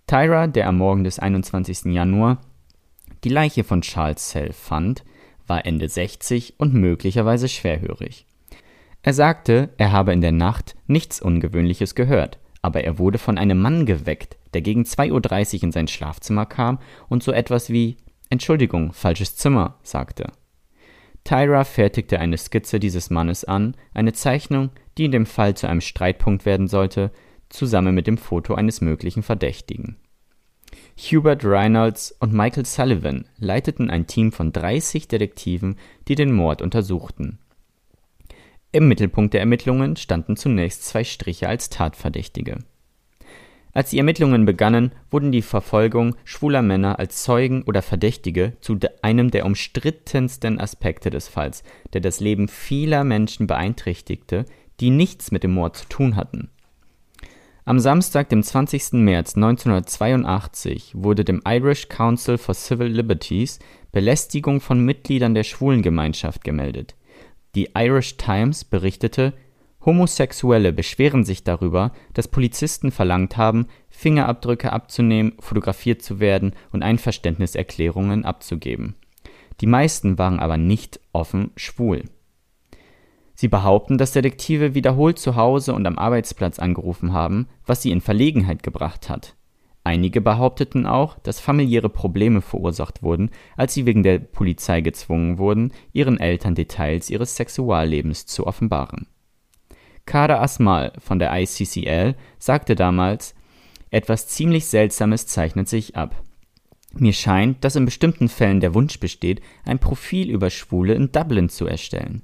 Tyra, der am Morgen des 21. Januar die Leiche von Charles Sell fand, war Ende 60 und möglicherweise schwerhörig. Er sagte, er habe in der Nacht nichts Ungewöhnliches gehört, aber er wurde von einem Mann geweckt, der gegen 2.30 Uhr in sein Schlafzimmer kam und so etwas wie Entschuldigung, falsches Zimmer sagte. Tyra fertigte eine Skizze dieses Mannes an, eine Zeichnung, die in dem Fall zu einem Streitpunkt werden sollte, zusammen mit dem Foto eines möglichen Verdächtigen. Hubert Reynolds und Michael Sullivan leiteten ein Team von 30 Detektiven, die den Mord untersuchten. Im Mittelpunkt der Ermittlungen standen zunächst zwei Striche als Tatverdächtige. Als die Ermittlungen begannen, wurden die Verfolgung schwuler Männer als Zeugen oder Verdächtige zu einem der umstrittensten Aspekte des Falls, der das Leben vieler Menschen beeinträchtigte, die nichts mit dem Mord zu tun hatten. Am Samstag, dem 20. März 1982, wurde dem Irish Council for Civil Liberties Belästigung von Mitgliedern der Schwulengemeinschaft gemeldet. Die Irish Times berichtete, Homosexuelle beschweren sich darüber, dass Polizisten verlangt haben, Fingerabdrücke abzunehmen, fotografiert zu werden und Einverständniserklärungen abzugeben. Die meisten waren aber nicht offen schwul Sie behaupten, dass Detektive wiederholt zu Hause und am Arbeitsplatz angerufen haben, was sie in Verlegenheit gebracht hat. Einige behaupteten auch, dass familiäre Probleme verursacht wurden, als sie wegen der Polizei gezwungen wurden, ihren Eltern Details ihres Sexuallebens zu offenbaren. Kader Asmal von der ICCL sagte damals, etwas ziemlich Seltsames zeichnet sich ab. Mir scheint, dass in bestimmten Fällen der Wunsch besteht, ein Profil über Schwule in Dublin zu erstellen.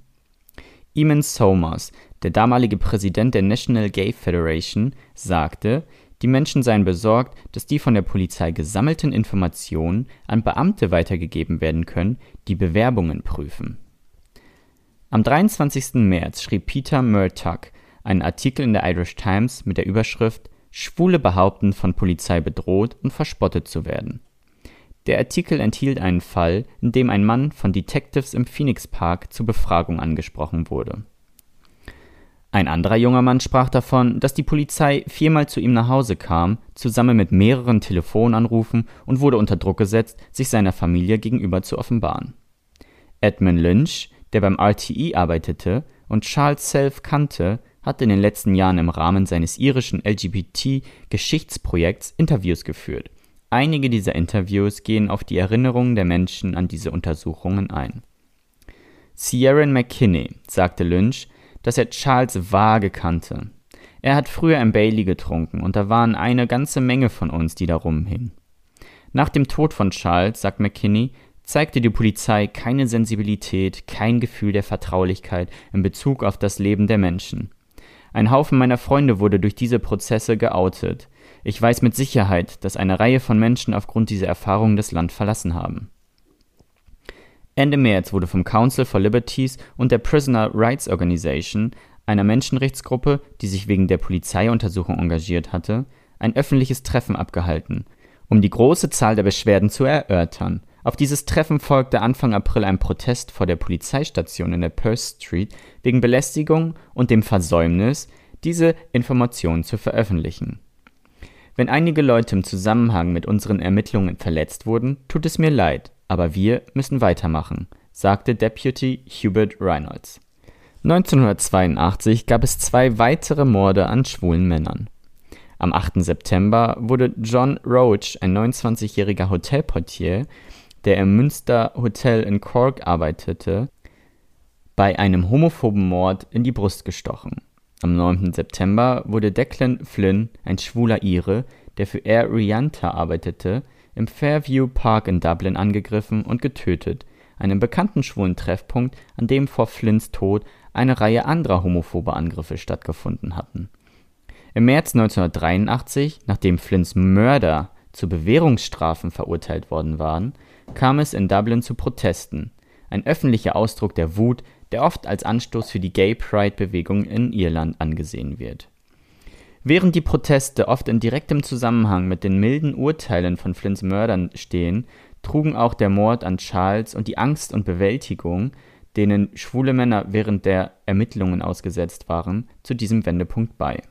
Eamon Somers, der damalige Präsident der National Gay Federation, sagte, die Menschen seien besorgt, dass die von der Polizei gesammelten Informationen an Beamte weitergegeben werden können, die Bewerbungen prüfen. Am 23. März schrieb Peter Murtagh einen Artikel in der Irish Times mit der Überschrift Schwule behaupten, von Polizei bedroht und verspottet zu werden. Der Artikel enthielt einen Fall, in dem ein Mann von Detectives im Phoenix Park zur Befragung angesprochen wurde. Ein anderer junger Mann sprach davon, dass die Polizei viermal zu ihm nach Hause kam, zusammen mit mehreren Telefonanrufen und wurde unter Druck gesetzt, sich seiner Familie gegenüber zu offenbaren. Edmund Lynch, der beim RTE arbeitete und Charles Self kannte, hat in den letzten Jahren im Rahmen seines irischen LGBT-Geschichtsprojekts Interviews geführt. Einige dieser Interviews gehen auf die Erinnerungen der Menschen an diese Untersuchungen ein. Sierran McKinney sagte Lynch, dass er Charles vage kannte. Er hat früher im Bailey getrunken und da waren eine ganze Menge von uns, die da rumhingen. Nach dem Tod von Charles, sagt McKinney, zeigte die Polizei keine Sensibilität, kein Gefühl der Vertraulichkeit in Bezug auf das Leben der Menschen. Ein Haufen meiner Freunde wurde durch diese Prozesse geoutet. Ich weiß mit Sicherheit, dass eine Reihe von Menschen aufgrund dieser Erfahrungen das Land verlassen haben. Ende März wurde vom Council for Liberties und der Prisoner Rights Organization, einer Menschenrechtsgruppe, die sich wegen der Polizeiuntersuchung engagiert hatte, ein öffentliches Treffen abgehalten, um die große Zahl der Beschwerden zu erörtern. Auf dieses Treffen folgte Anfang April ein Protest vor der Polizeistation in der Perth Street wegen Belästigung und dem Versäumnis, diese Informationen zu veröffentlichen. Wenn einige Leute im Zusammenhang mit unseren Ermittlungen verletzt wurden, tut es mir leid, aber wir müssen weitermachen, sagte Deputy Hubert Reynolds. 1982 gab es zwei weitere Morde an schwulen Männern. Am 8. September wurde John Roach, ein 29-jähriger Hotelportier, der im Münster Hotel in Cork arbeitete, bei einem homophoben Mord in die Brust gestochen. Am 9. September wurde Declan Flynn, ein schwuler Ire, der für Air Rianta arbeitete, im Fairview Park in Dublin angegriffen und getötet, einem bekannten schwulen Treffpunkt, an dem vor Flynns Tod eine Reihe anderer homophober Angriffe stattgefunden hatten. Im März 1983, nachdem Flynns Mörder zu Bewährungsstrafen verurteilt worden waren, kam es in Dublin zu Protesten, ein öffentlicher Ausdruck der Wut, der oft als Anstoß für die Gay Pride-Bewegung in Irland angesehen wird. Während die Proteste oft in direktem Zusammenhang mit den milden Urteilen von Flynns Mördern stehen, trugen auch der Mord an Charles und die Angst und Bewältigung, denen schwule Männer während der Ermittlungen ausgesetzt waren, zu diesem Wendepunkt bei.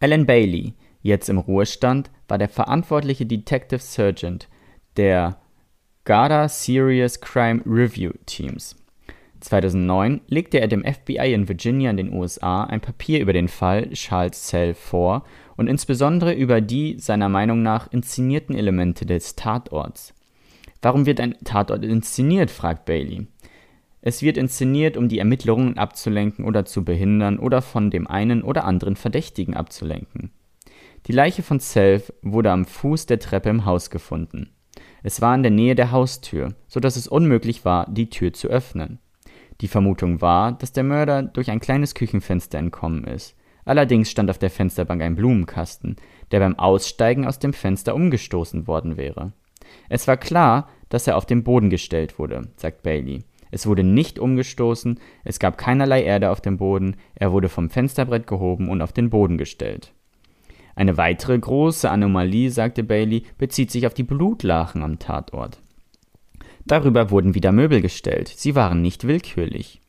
Alan Bailey, jetzt im Ruhestand, war der verantwortliche Detective Sergeant der Garda Serious Crime Review Teams. 2009 legte er dem FBI in Virginia in den USA ein Papier über den Fall Charles Cell vor und insbesondere über die seiner Meinung nach inszenierten Elemente des Tatorts. Warum wird ein Tatort inszeniert? fragt Bailey. Es wird inszeniert, um die Ermittlungen abzulenken oder zu behindern oder von dem einen oder anderen Verdächtigen abzulenken. Die Leiche von Self wurde am Fuß der Treppe im Haus gefunden. Es war in der Nähe der Haustür, so dass es unmöglich war, die Tür zu öffnen. Die Vermutung war, dass der Mörder durch ein kleines Küchenfenster entkommen ist. Allerdings stand auf der Fensterbank ein Blumenkasten, der beim Aussteigen aus dem Fenster umgestoßen worden wäre. Es war klar, dass er auf den Boden gestellt wurde, sagt Bailey. Es wurde nicht umgestoßen, es gab keinerlei Erde auf dem Boden, er wurde vom Fensterbrett gehoben und auf den Boden gestellt. Eine weitere große Anomalie, sagte Bailey, bezieht sich auf die Blutlachen am Tatort. Darüber wurden wieder Möbel gestellt, sie waren nicht willkürlich.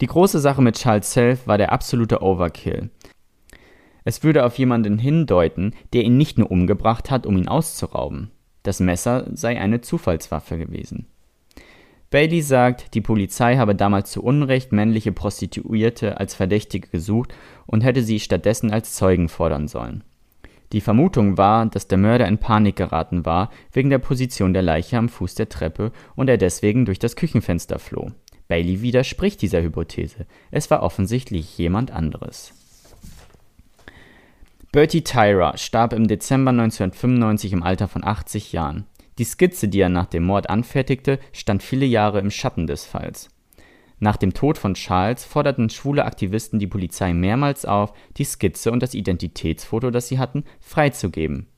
Die große Sache mit Charles Self war der absolute Overkill. Es würde auf jemanden hindeuten, der ihn nicht nur umgebracht hat, um ihn auszurauben. Das Messer sei eine Zufallswaffe gewesen. Bailey sagt, die Polizei habe damals zu Unrecht männliche Prostituierte als Verdächtige gesucht und hätte sie stattdessen als Zeugen fordern sollen. Die Vermutung war, dass der Mörder in Panik geraten war wegen der Position der Leiche am Fuß der Treppe und er deswegen durch das Küchenfenster floh. Bailey widerspricht dieser Hypothese. Es war offensichtlich jemand anderes. Bertie Tyra starb im Dezember 1995 im Alter von 80 Jahren. Die Skizze, die er nach dem Mord anfertigte, stand viele Jahre im Schatten des Falls. Nach dem Tod von Charles forderten schwule Aktivisten die Polizei mehrmals auf, die Skizze und das Identitätsfoto, das sie hatten, freizugeben.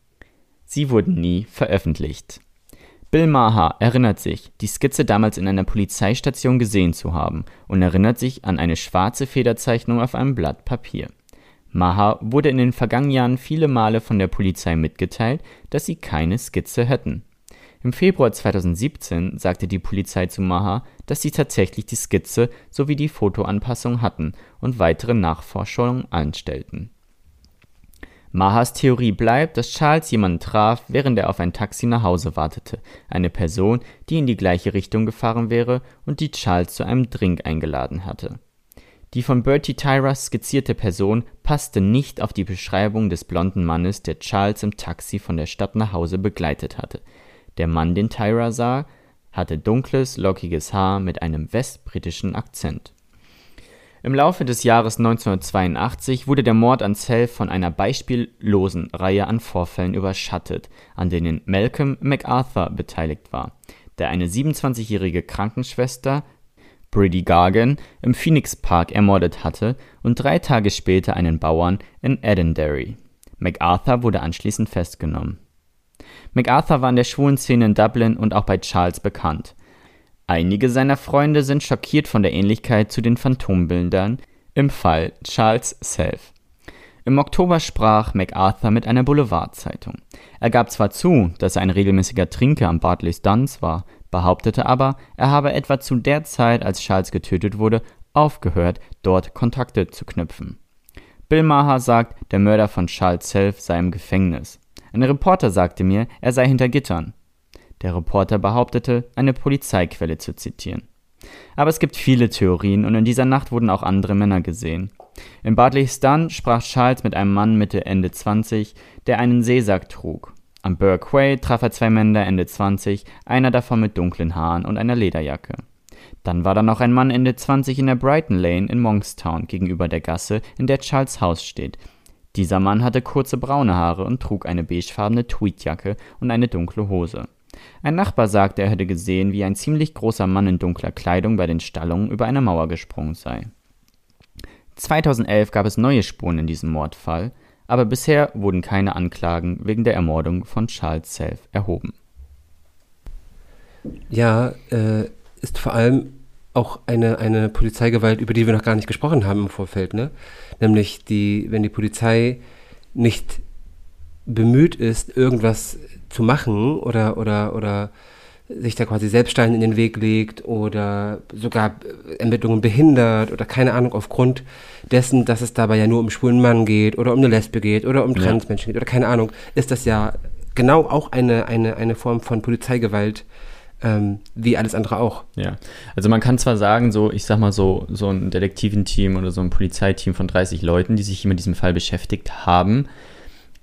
Sie wurden nie veröffentlicht. Bill Maher erinnert sich, die Skizze damals in einer Polizeistation gesehen zu haben und erinnert sich an eine schwarze Federzeichnung auf einem Blatt Papier. Maher wurde in den vergangenen Jahren viele Male von der Polizei mitgeteilt, dass sie keine Skizze hätten. Im Februar 2017 sagte die Polizei zu Maha, dass sie tatsächlich die Skizze sowie die Fotoanpassung hatten und weitere Nachforschungen anstellten. Mahas Theorie bleibt, dass Charles jemanden traf, während er auf ein Taxi nach Hause wartete, eine Person, die in die gleiche Richtung gefahren wäre und die Charles zu einem Drink eingeladen hatte. Die von Bertie Tyra skizzierte Person passte nicht auf die Beschreibung des blonden Mannes, der Charles im Taxi von der Stadt nach Hause begleitet hatte. Der Mann, den Tyra sah, hatte dunkles, lockiges Haar mit einem westbritischen Akzent. Im Laufe des Jahres 1982 wurde der Mord an Self von einer beispiellosen Reihe an Vorfällen überschattet, an denen Malcolm MacArthur beteiligt war, der eine 27-jährige Krankenschwester, Bridie Gargan, im Phoenix Park ermordet hatte und drei Tage später einen Bauern in Edenderry. MacArthur wurde anschließend festgenommen. MacArthur war in der schwulen Szene in Dublin und auch bei Charles bekannt. Einige seiner Freunde sind schockiert von der Ähnlichkeit zu den Phantombildern im Fall Charles Self. Im Oktober sprach MacArthur mit einer Boulevardzeitung. Er gab zwar zu, dass er ein regelmäßiger Trinker am Bartley's Duns war, behauptete aber, er habe etwa zu der Zeit, als Charles getötet wurde, aufgehört, dort Kontakte zu knüpfen. Bill Maher sagt, der Mörder von Charles Self sei im Gefängnis. Ein Reporter sagte mir, er sei hinter Gittern. Der Reporter behauptete, eine Polizeiquelle zu zitieren. Aber es gibt viele Theorien und in dieser Nacht wurden auch andere Männer gesehen. In Bartley's Dun sprach Charles mit einem Mann Mitte Ende 20, der einen Seesack trug. Am Burke Way traf er zwei Männer Ende 20, einer davon mit dunklen Haaren und einer Lederjacke. Dann war da noch ein Mann Ende 20 in der Brighton Lane in Monkstown gegenüber der Gasse, in der Charles Haus steht. Dieser Mann hatte kurze braune Haare und trug eine beigefarbene Tweedjacke und eine dunkle Hose. Ein Nachbar sagte, er hätte gesehen, wie ein ziemlich großer Mann in dunkler Kleidung bei den Stallungen über eine Mauer gesprungen sei. 2011 gab es neue Spuren in diesem Mordfall, aber bisher wurden keine Anklagen wegen der Ermordung von Charles Self erhoben.
Ja, äh, ist vor allem auch eine, eine Polizeigewalt, über die wir noch gar nicht gesprochen haben im Vorfeld, ne? Nämlich die, wenn die Polizei nicht bemüht ist, irgendwas zu machen oder, oder, oder sich da quasi selbst Steine in den Weg legt oder sogar Ermittlungen behindert oder keine Ahnung aufgrund dessen, dass es dabei ja nur um schwulen Mann geht oder um eine Lesbe geht oder um Transmenschen ja. geht oder keine Ahnung, ist das ja genau auch eine, eine, eine Form von Polizeigewalt, ähm, wie alles andere auch.
Ja, also man kann zwar sagen, so, ich sag mal so, so ein Detektiventeam oder so ein Polizeiteam von 30 Leuten, die sich mit diesem Fall beschäftigt haben,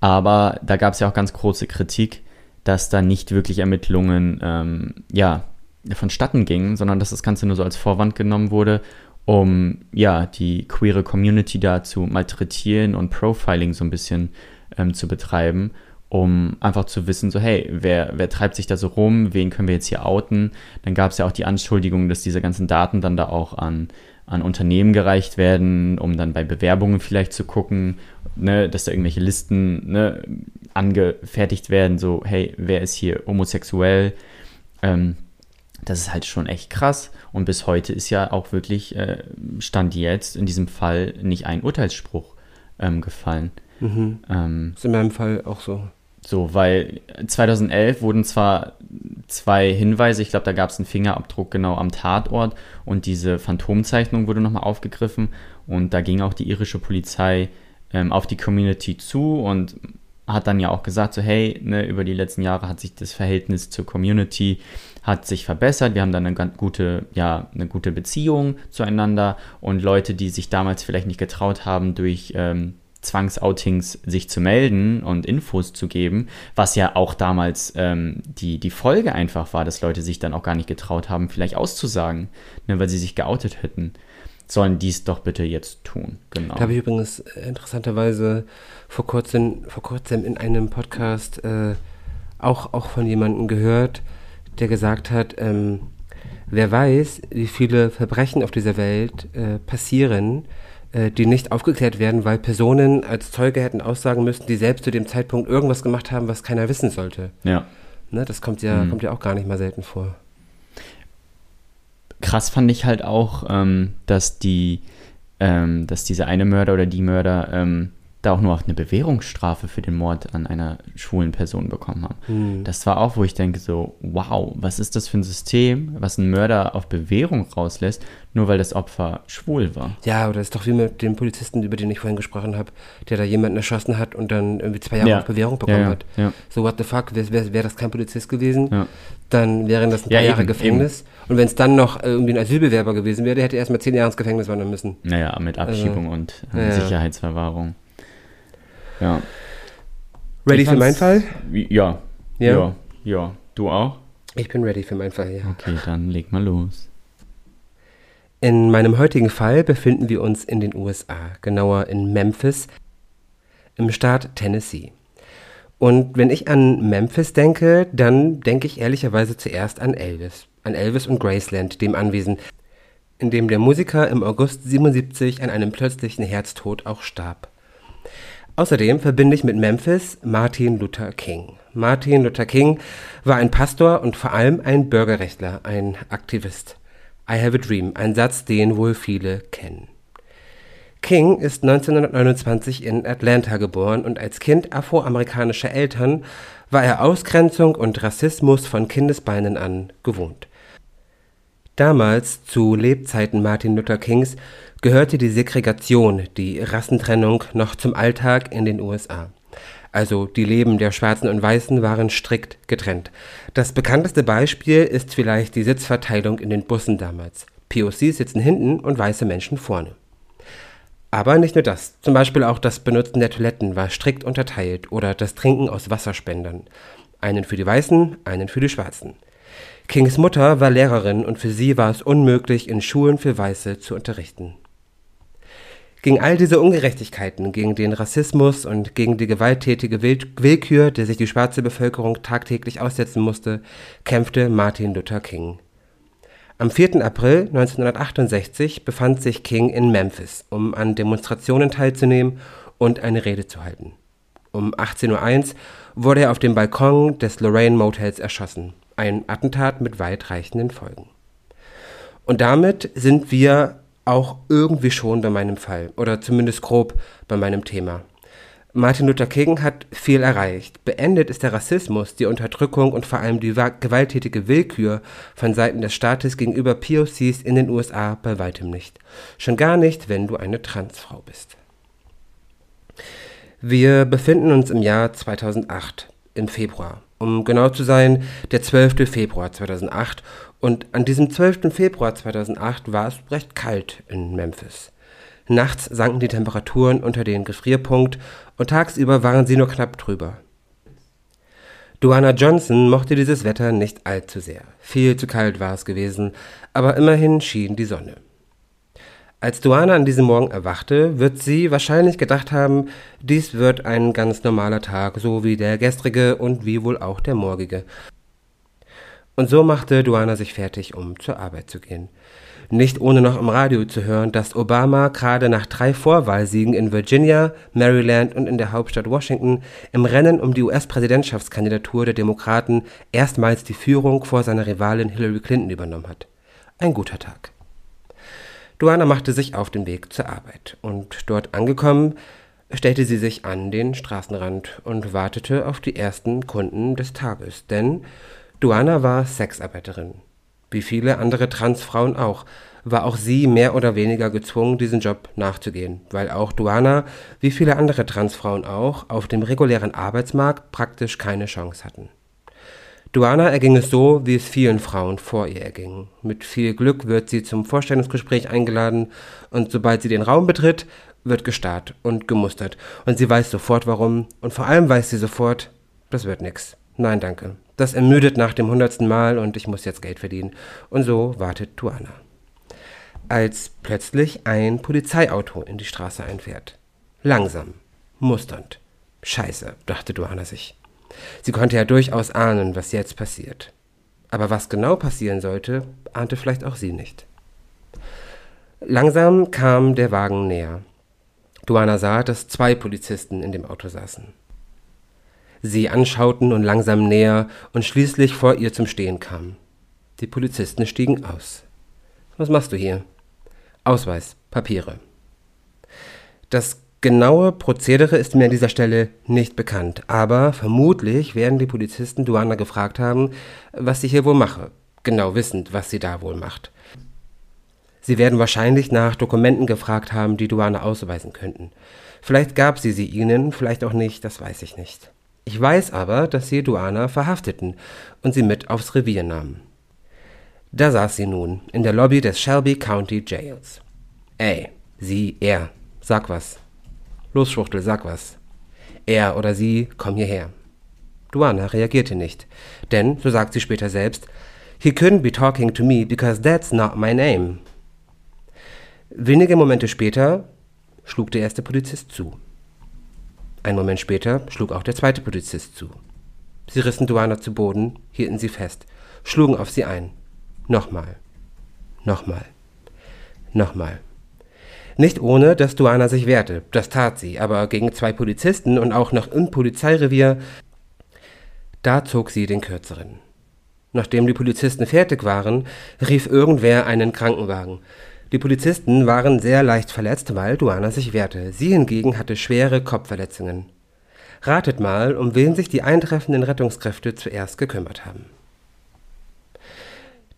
aber da gab es ja auch ganz große Kritik, dass da nicht wirklich Ermittlungen ähm, ja, vonstatten gingen, sondern dass das Ganze nur so als Vorwand genommen wurde, um ja, die queere Community da zu malträtieren und Profiling so ein bisschen ähm, zu betreiben, um einfach zu wissen, so hey, wer, wer treibt sich da so rum, wen können wir jetzt hier outen? Dann gab es ja auch die Anschuldigung, dass diese ganzen Daten dann da auch an, an Unternehmen gereicht werden, um dann bei Bewerbungen vielleicht zu gucken, ne, dass da irgendwelche Listen ne, angefertigt werden, so, hey, wer ist hier homosexuell? Ähm, das ist halt schon echt krass. Und bis heute ist ja auch wirklich, äh, stand jetzt in diesem Fall nicht ein Urteilsspruch ähm, gefallen.
Mhm. Ähm, ist in meinem Fall auch so.
So, weil 2011 wurden zwar zwei Hinweise, ich glaube, da gab es einen Fingerabdruck genau am Tatort und diese Phantomzeichnung wurde nochmal aufgegriffen und da ging auch die irische Polizei ähm, auf die Community zu und hat dann ja auch gesagt, so hey, ne, über die letzten Jahre hat sich das Verhältnis zur Community hat sich verbessert. Wir haben dann eine ganz gute, ja, eine gute Beziehung zueinander und Leute, die sich damals vielleicht nicht getraut haben, durch ähm, Zwangsoutings sich zu melden und Infos zu geben, was ja auch damals ähm, die, die Folge einfach war, dass Leute sich dann auch gar nicht getraut haben, vielleicht auszusagen, ne, weil sie sich geoutet hätten sollen dies doch bitte jetzt tun.
Genau. Da habe ich übrigens äh, interessanterweise vor kurzem, vor kurzem in einem Podcast äh, auch, auch von jemandem gehört, der gesagt hat, ähm, wer weiß, wie viele Verbrechen auf dieser Welt äh, passieren, die nicht aufgeklärt werden, weil Personen als Zeuge hätten aussagen müssen, die selbst zu dem Zeitpunkt irgendwas gemacht haben, was keiner wissen sollte.
Ja.
Ne, das kommt ja, mhm. kommt ja auch gar nicht mal selten vor
krass fand ich halt auch, ähm, dass die, ähm, dass dieser eine Mörder oder die Mörder ähm, da auch nur eine Bewährungsstrafe für den Mord an einer schwulen Person bekommen haben.
Hm.
Das war auch, wo ich denke so, wow, was ist das für ein System, was einen Mörder auf Bewährung rauslässt, nur weil das Opfer schwul war.
Ja, oder ist doch wie mit dem Polizisten, über den ich vorhin gesprochen habe, der da jemanden erschossen hat und dann irgendwie zwei Jahre
Ja.
auf Bewährung bekommen
Ja, ja,
hat. So, what the fuck, wäre wär, wär das kein Polizist gewesen, dann wären das ein paar Jahre
eben,
Gefängnis. Und wenn es dann noch äh, irgendwie ein Asylbewerber gewesen wäre, der hätte erst mal zehn Jahre ins Gefängnis wandern müssen.
Naja, mit Abschiebung und äh. Sicherheitsverwahrung. Ja.
Ready für meinen Fall?
Ja.
Ja?
Ja. Ja. Du auch?
Ich bin ready für meinen Fall, ja.
Okay, dann leg mal los.
In meinem heutigen Fall befinden wir uns in den USA, genauer in Memphis, im Staat Tennessee. Und wenn ich an Memphis denke, dann denke ich ehrlicherweise zuerst an Elvis. An Elvis und Graceland, dem Anwesen, in dem der Musiker im August 77 an einem plötzlichen Herztod auch starb. Außerdem verbinde ich mit Memphis Martin Luther King. Martin Luther King war ein Pastor und vor allem ein Bürgerrechtler, ein Aktivist. I have a dream, ein Satz, den wohl viele kennen. King ist 1929 in Atlanta geboren und als Kind afroamerikanischer Eltern war er Ausgrenzung und Rassismus von Kindesbeinen an gewohnt. Damals, zu Lebzeiten Martin Luther Kings, gehörte die Segregation, die Rassentrennung, noch zum Alltag in den USA. Also die Leben der Schwarzen und Weißen waren strikt getrennt. Das bekannteste Beispiel ist vielleicht die Sitzverteilung in den Bussen damals. POCs sitzen hinten und weiße Menschen vorne. Aber nicht nur das. Zum Beispiel auch das Benutzen der Toiletten war strikt unterteilt oder das Trinken aus Wasserspendern. Einen für die Weißen, einen für die Schwarzen. Kings Mutter war Lehrerin und für sie war es unmöglich, in Schulen für Weiße zu unterrichten. Gegen all diese Ungerechtigkeiten, gegen den Rassismus und gegen die gewalttätige Will Willkür, der sich die schwarze Bevölkerung tagtäglich aussetzen musste, kämpfte Martin Luther King. Am 4. April 1968 befand sich King in Memphis, um an Demonstrationen teilzunehmen und eine Rede zu halten. Um 18.01 Uhr wurde er auf dem Balkon des Lorraine Motels erschossen. Ein Attentat mit weitreichenden Folgen. Und damit sind wir auch irgendwie schon bei meinem Fall oder zumindest grob bei meinem Thema. Martin Luther King hat viel erreicht. Beendet ist der Rassismus, die Unterdrückung und vor allem die wa- gewalttätige Willkür von Seiten des Staates gegenüber POCs in den USA bei weitem nicht. Schon gar nicht, wenn du eine Transfrau bist. Wir befinden uns im Jahr 2008, im Februar. Um genau zu sein, der 12. Februar 2008. Und an diesem 12. Februar 2008 war es recht kalt in Memphis. Nachts sanken die Temperaturen unter den Gefrierpunkt und tagsüber waren sie nur knapp drüber. Duana Johnson mochte dieses Wetter nicht allzu sehr. Viel zu kalt war es gewesen, aber immerhin schien die Sonne. Als Duana an diesem Morgen erwachte, wird sie wahrscheinlich gedacht haben, dies wird ein ganz normaler Tag, so wie der gestrige und wie wohl auch der morgige. Und so machte Duana sich fertig, um zur Arbeit zu gehen. Nicht ohne noch im Radio zu hören, dass Obama gerade nach drei Vorwahlsiegen in Virginia, Maryland und in der Hauptstadt Washington im Rennen um die US-Präsidentschaftskandidatur der Demokraten erstmals die Führung vor seiner Rivalin Hillary Clinton übernommen hat. Ein guter Tag. Duana machte sich auf den Weg zur Arbeit und dort angekommen, stellte sie sich an den Straßenrand und wartete auf die ersten Kunden des Tages, denn Duana war Sexarbeiterin. Wie viele andere Transfrauen auch, war auch sie mehr oder weniger gezwungen, diesen Job nachzugehen, weil auch Duana, wie viele andere Transfrauen auch, auf dem regulären Arbeitsmarkt praktisch keine Chance hatten. Duana erging es so, wie es vielen Frauen vor ihr erging. Mit viel Glück wird sie zum Vorstellungsgespräch eingeladen und sobald sie den Raum betritt, wird gestarrt und gemustert. Und sie weiß sofort warum und vor allem weiß sie sofort, das wird nix. Nein, danke. Das ermüdet nach dem hundertsten Mal und ich muss jetzt Geld verdienen. Und so wartet Duana. Als plötzlich ein Polizeiauto in die Straße einfährt. Langsam, musternd. Scheiße, dachte Duana sich. Sie konnte ja durchaus ahnen, was jetzt passiert. Aber was genau passieren sollte, ahnte vielleicht auch sie nicht. Langsam kam der Wagen näher. Duana sah, dass zwei Polizisten in dem Auto saßen. Sie anschauten und langsam näher und schließlich vor ihr zum Stehen kamen. Die Polizisten stiegen aus. Was machst du hier? Ausweis, Papiere. Das Genaue Prozedere ist mir an dieser Stelle nicht bekannt, aber vermutlich werden die Polizisten Duana gefragt haben, was sie hier wohl mache, genau wissend, was sie da wohl macht. Sie werden wahrscheinlich nach Dokumenten gefragt haben, die Duana ausweisen könnten. Vielleicht gab sie sie ihnen, vielleicht auch nicht, das weiß ich nicht. Ich weiß aber, dass sie Duana verhafteten und sie mit aufs Revier nahmen. Da saß sie nun in der Lobby des Shelby County Jails. Ey, sie, er, sag was. Los, Schwuchtel, sag was. Er oder sie, komm hierher. Duana reagierte nicht, denn, so sagt sie später selbst, He couldn't be talking to me because that's not my name. Wenige Momente später schlug der erste Polizist zu. Ein Moment später schlug auch der zweite Polizist zu. Sie rissen Duana zu Boden, hielten sie fest, schlugen auf sie ein. Nochmal. Nochmal. Nochmal. Nicht ohne, dass Duana sich wehrte. Das tat sie, aber gegen zwei Polizisten und auch noch im Polizeirevier. Da zog sie den kürzeren. Nachdem die Polizisten fertig waren, rief irgendwer einen Krankenwagen. Die Polizisten waren sehr leicht verletzt, weil Duana sich wehrte. Sie hingegen hatte schwere Kopfverletzungen. Ratet mal, um wen sich die eintreffenden Rettungskräfte zuerst gekümmert haben.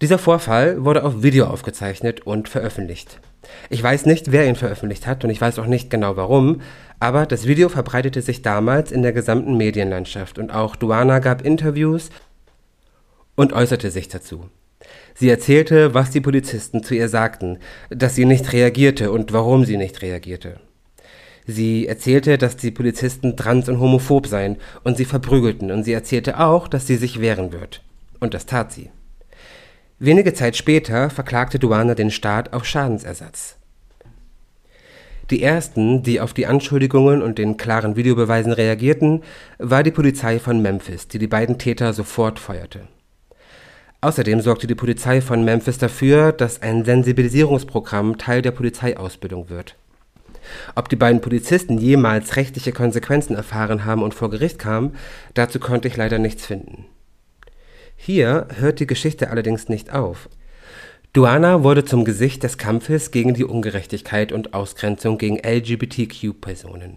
Dieser Vorfall wurde auf Video aufgezeichnet und veröffentlicht. Ich weiß nicht, wer ihn veröffentlicht hat und ich weiß auch nicht genau warum, aber das Video verbreitete sich damals in der gesamten Medienlandschaft und auch Duana gab Interviews und äußerte sich dazu. Sie erzählte, was die Polizisten zu ihr sagten, dass sie nicht reagierte und warum sie nicht reagierte. Sie erzählte, dass die Polizisten trans und homophob seien und sie verprügelten, und sie erzählte auch, dass sie sich wehren wird. Und das tat sie. Wenige Zeit später verklagte Duana den Staat auf Schadensersatz. Die ersten, die auf die Anschuldigungen und den klaren Videobeweisen reagierten, war die Polizei von Memphis, die die beiden Täter sofort feuerte. Außerdem sorgte die Polizei von Memphis dafür, dass ein Sensibilisierungsprogramm Teil der Polizeiausbildung wird. Ob die beiden Polizisten jemals rechtliche Konsequenzen erfahren haben und vor Gericht kamen, dazu konnte ich leider nichts finden. Hier hört die Geschichte allerdings nicht auf. Duana wurde zum Gesicht des Kampfes gegen die Ungerechtigkeit und Ausgrenzung gegen LGBTQ-Personen.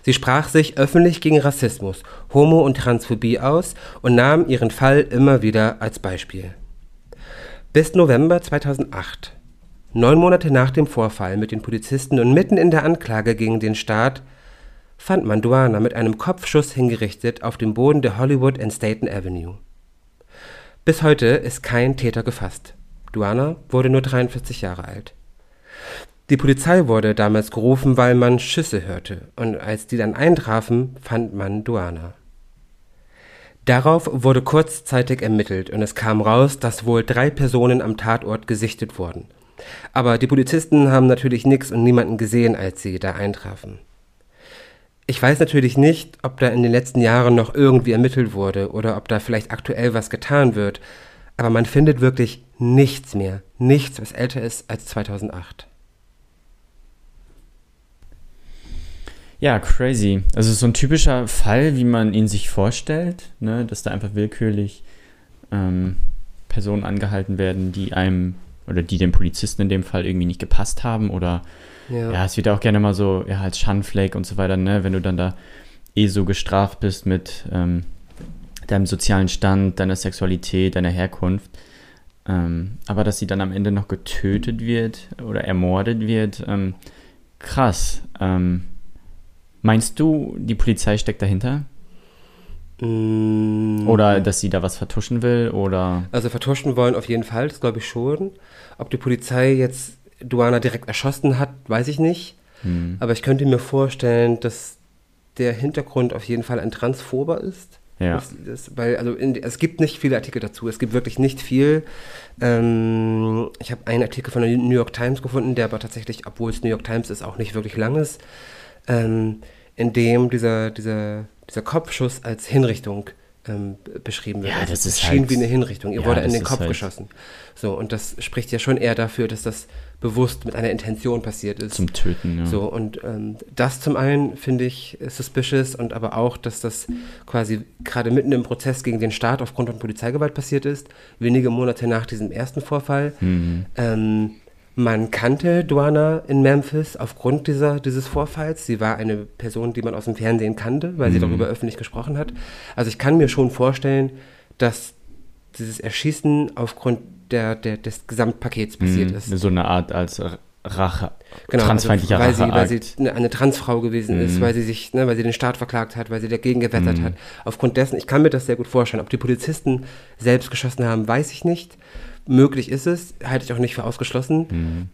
Sie sprach sich öffentlich gegen Rassismus, Homo- und Transphobie aus und nahm ihren Fall immer wieder als Beispiel. Bis November 2008, neun Monate nach dem Vorfall mit den Polizisten und mitten in der Anklage gegen den Staat, fand man Duana mit einem Kopfschuss hingerichtet auf dem Boden der Hollywood and Staten Avenue. Bis heute ist kein Täter gefasst. Duana wurde nur 43 Jahre alt. Die Polizei wurde damals gerufen, weil man Schüsse hörte, und als die dann eintrafen, fand man Duana. Darauf wurde kurzzeitig ermittelt und es kam raus, dass wohl drei Personen am Tatort gesichtet wurden. Aber die Polizisten haben natürlich nichts und niemanden gesehen, als sie da eintrafen. Ich weiß natürlich nicht, ob da in den letzten Jahren noch irgendwie ermittelt wurde oder ob da vielleicht aktuell was getan wird, aber man findet wirklich nichts mehr, nichts, was älter ist als 2008.
Ja, crazy. Also so ein typischer Fall, wie man ihn sich vorstellt, ne? dass da einfach willkürlich ähm, Personen angehalten werden, die einem oder die dem Polizisten in dem Fall irgendwie nicht gepasst haben oder ja, ja es wird auch gerne mal so ja, als Schandfleck und so weiter, ne? wenn du dann da eh so gestraft bist mit ähm, deinem sozialen Stand, deiner Sexualität, deiner Herkunft. Ähm, aber dass sie dann am Ende noch getötet wird oder ermordet wird, ähm, krass. Ähm, Meinst du, die Polizei steckt dahinter?
Mm.
Oder dass sie da was vertuschen will? Oder?
Also vertuschen wollen auf jeden Fall, das glaube ich schon. Ob die Polizei jetzt Duana direkt erschossen hat, weiß ich nicht.
Hm.
Aber ich könnte mir vorstellen, dass der Hintergrund auf jeden Fall ein Transphober ist.
Ja.
Das, das, weil, also in, es gibt nicht viele Artikel dazu. Es gibt wirklich nicht viel. Ähm, ich habe einen Artikel von der New York Times gefunden, der aber tatsächlich, obwohl es New York Times ist, auch nicht wirklich lang ist ähm, in dem dieser, dieser, dieser Kopfschuss als Hinrichtung ähm, beschrieben wird.
Ja,
also
das ist
schien
halt,
wie eine Hinrichtung. Ihr
ja,
wurde in den Kopf
halt,
geschossen. So, und das spricht ja schon eher dafür, dass das bewusst mit einer Intention passiert ist.
Zum Töten, ja.
So, und ähm, das zum einen finde ich suspicious und aber auch, dass das quasi gerade mitten im Prozess gegen den Staat aufgrund von Polizeigewalt passiert ist, wenige Monate nach diesem ersten Vorfall.
Mhm.
Ähm, Man kannte Duana in Memphis aufgrund dieser, dieses Vorfalls. Sie war eine Person, die man aus dem Fernsehen kannte, weil sie
Mhm.
darüber öffentlich gesprochen hat. Also ich kann mir schon vorstellen, dass dieses Erschießen aufgrund der, der, des Gesamtpakets passiert
Mhm.
ist.
So eine Art als Rache,
Genau,
transfeindlicher
also, weil, sie, weil sie eine, eine Transfrau gewesen ist,
Mhm.
weil sie sich, ne, weil sie den Staat verklagt hat, weil sie dagegen gewettert hat. Aufgrund dessen, ich kann mir das sehr gut vorstellen. Ob die Polizisten selbst geschossen haben, weiß ich nicht. Möglich ist es, halte ich auch nicht für ausgeschlossen.
Mhm.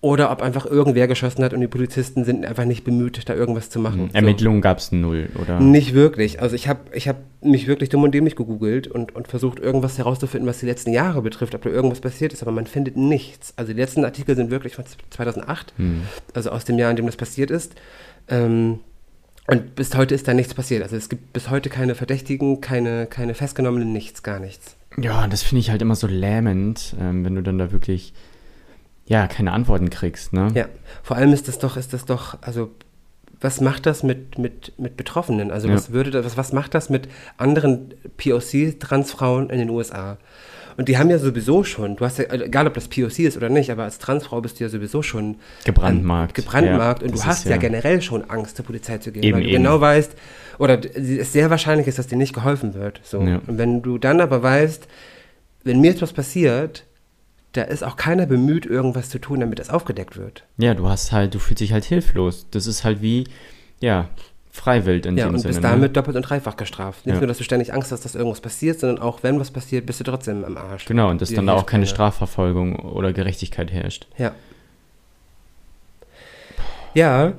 Oder ob einfach irgendwer geschossen hat und die Polizisten sind einfach nicht bemüht, da irgendwas zu machen. So.
Ermittlungen gab es null, oder?
Nicht wirklich. Also ich habe ich hab mich wirklich dumm und dämlich gegoogelt und, und versucht, irgendwas herauszufinden, was die letzten Jahre betrifft, ob da irgendwas passiert ist, aber man findet nichts. Also die letzten Artikel sind wirklich von 2008,
Hm.
also aus dem Jahr, in dem das passiert ist. Ähm, und bis heute ist da nichts passiert. Also es gibt bis heute keine Verdächtigen, keine, keine Festgenommenen, nichts, gar nichts.
Ja, das finde ich halt immer so lähmend, ähm, wenn du dann da wirklich, ja, keine Antworten kriegst, ne?
Ja, vor allem ist das doch, ist das doch, also was macht das mit, mit, mit Betroffenen? Also
Ja.
was würde das, was, was macht das mit anderen POC-Transfrauen in den USA? Und die haben ja sowieso schon, du hast ja, also egal ob das POC ist oder nicht, aber als Transfrau bist du ja sowieso schon
Gebrandmarkt.
ähm, gebrandmarkt
Ja,
und du hast
ist
ja, generell schon Angst, zur Polizei zu gehen,
Eben,
weil du
eben.
genau weißt, oder es sehr wahrscheinlich ist, dass dir nicht geholfen wird. So.
Ja.
Und wenn du dann aber weißt, wenn mir etwas passiert, da ist auch keiner bemüht, irgendwas zu tun, damit das aufgedeckt wird.
Ja, du hast halt, du fühlst dich halt hilflos. Das ist halt wie, ja, Freiwild in
Ja,
dem
und
Sinne.
bist
ne?
damit doppelt und dreifach gestraft. Nicht
Ja.
nur, dass du ständig Angst hast, dass irgendwas passiert, sondern auch, wenn was passiert, bist du trotzdem am Arsch.
Genau, und dass dann da auch keine. Strafverfolgung oder Gerechtigkeit herrscht.
Ja. Ja,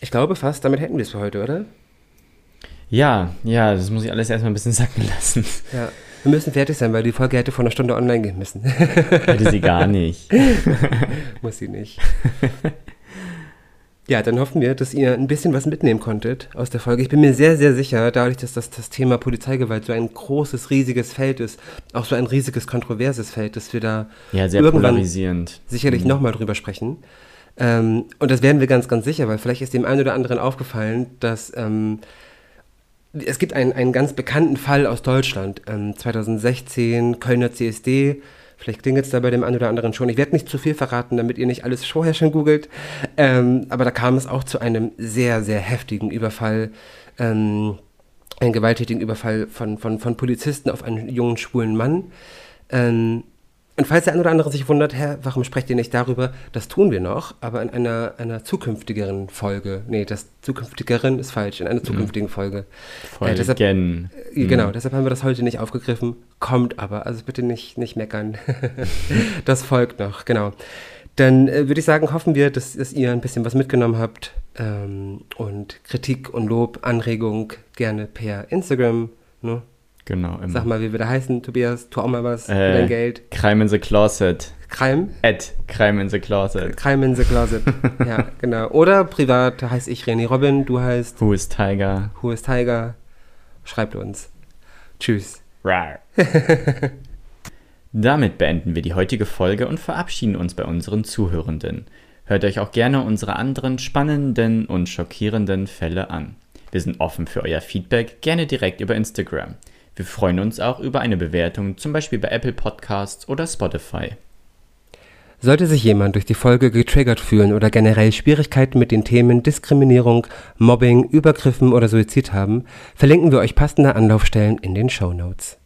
ich glaube fast, damit hätten wir es für heute, oder?
Ja, ja, das muss ich alles erstmal ein bisschen sacken lassen.
Ja. Wir müssen fertig sein, weil die Folge hätte vor einer Stunde online gehen müssen. [LAUGHS]
Hätte sie gar nicht. [LAUGHS]
Muss sie nicht. Ja, dann hoffen wir, dass ihr ein bisschen was mitnehmen konntet aus der Folge. Ich bin mir sehr, sehr sicher, dadurch, dass das, das Thema Polizeigewalt so ein großes, riesiges Feld ist, auch so ein riesiges, kontroverses Feld, dass wir da
Ja,
Irgendwann- sicherlich
Mhm.
nochmal drüber sprechen. Ähm, und das werden wir ganz, ganz sicher, weil vielleicht ist dem einen oder anderen aufgefallen, dass ähm, es gibt einen, einen ganz bekannten Fall aus Deutschland, ähm, 2016, Kölner CSD. Vielleicht klingelt es da bei dem einen oder anderen schon. Ich werde nicht zu viel verraten, damit ihr nicht alles vorher schon googelt. Ähm, aber da kam es auch zu einem sehr, sehr heftigen Überfall, ähm, einen gewalttätigen Überfall von, von, von Polizisten auf einen jungen schwulen Mann. Ähm, und falls der eine oder andere sich wundert, Herr, warum sprecht ihr nicht darüber? Das tun wir noch, aber in einer, einer zukünftigeren Folge. Nee, das zukünftigeren ist falsch, in einer zukünftigen Folge.
Folgen.
Äh, deshalb-. Äh, Genau, deshalb haben wir das heute nicht aufgegriffen. Kommt aber, also bitte nicht, nicht meckern. [LAUGHS] das folgt noch, genau. Dann äh, würde ich sagen, hoffen wir, dass, dass ihr ein bisschen was mitgenommen habt. Ähm, und Kritik und Lob, Anregung gerne per Instagram. Ne?
Genau, immer.
Sag mal, wie wir da heißen, Tobias. Tu auch mal was für
Äh,
dein Geld.
Crime in the Closet.
Crime?
At Crime in the Closet.
Crime in the Closet. [LAUGHS] ja, genau. Oder privat heiße ich René Robin, du heißt
Who is Tiger?
Who is Tiger. Schreibt uns. Tschüss.
Rar. [LAUGHS] Damit beenden wir die heutige Folge und verabschieden uns bei unseren Zuhörenden. Hört euch auch gerne unsere anderen spannenden und schockierenden Fälle an. Wir sind offen für euer Feedback, gerne direkt über Instagram. Wir freuen uns auch über eine Bewertung, zum Beispiel bei Apple Podcasts oder Spotify.
Sollte sich jemand durch die Folge getriggert fühlen oder generell Schwierigkeiten mit den Themen Diskriminierung, Mobbing, Übergriffen oder Suizid haben, verlinken wir euch passende Anlaufstellen in den Show Notes.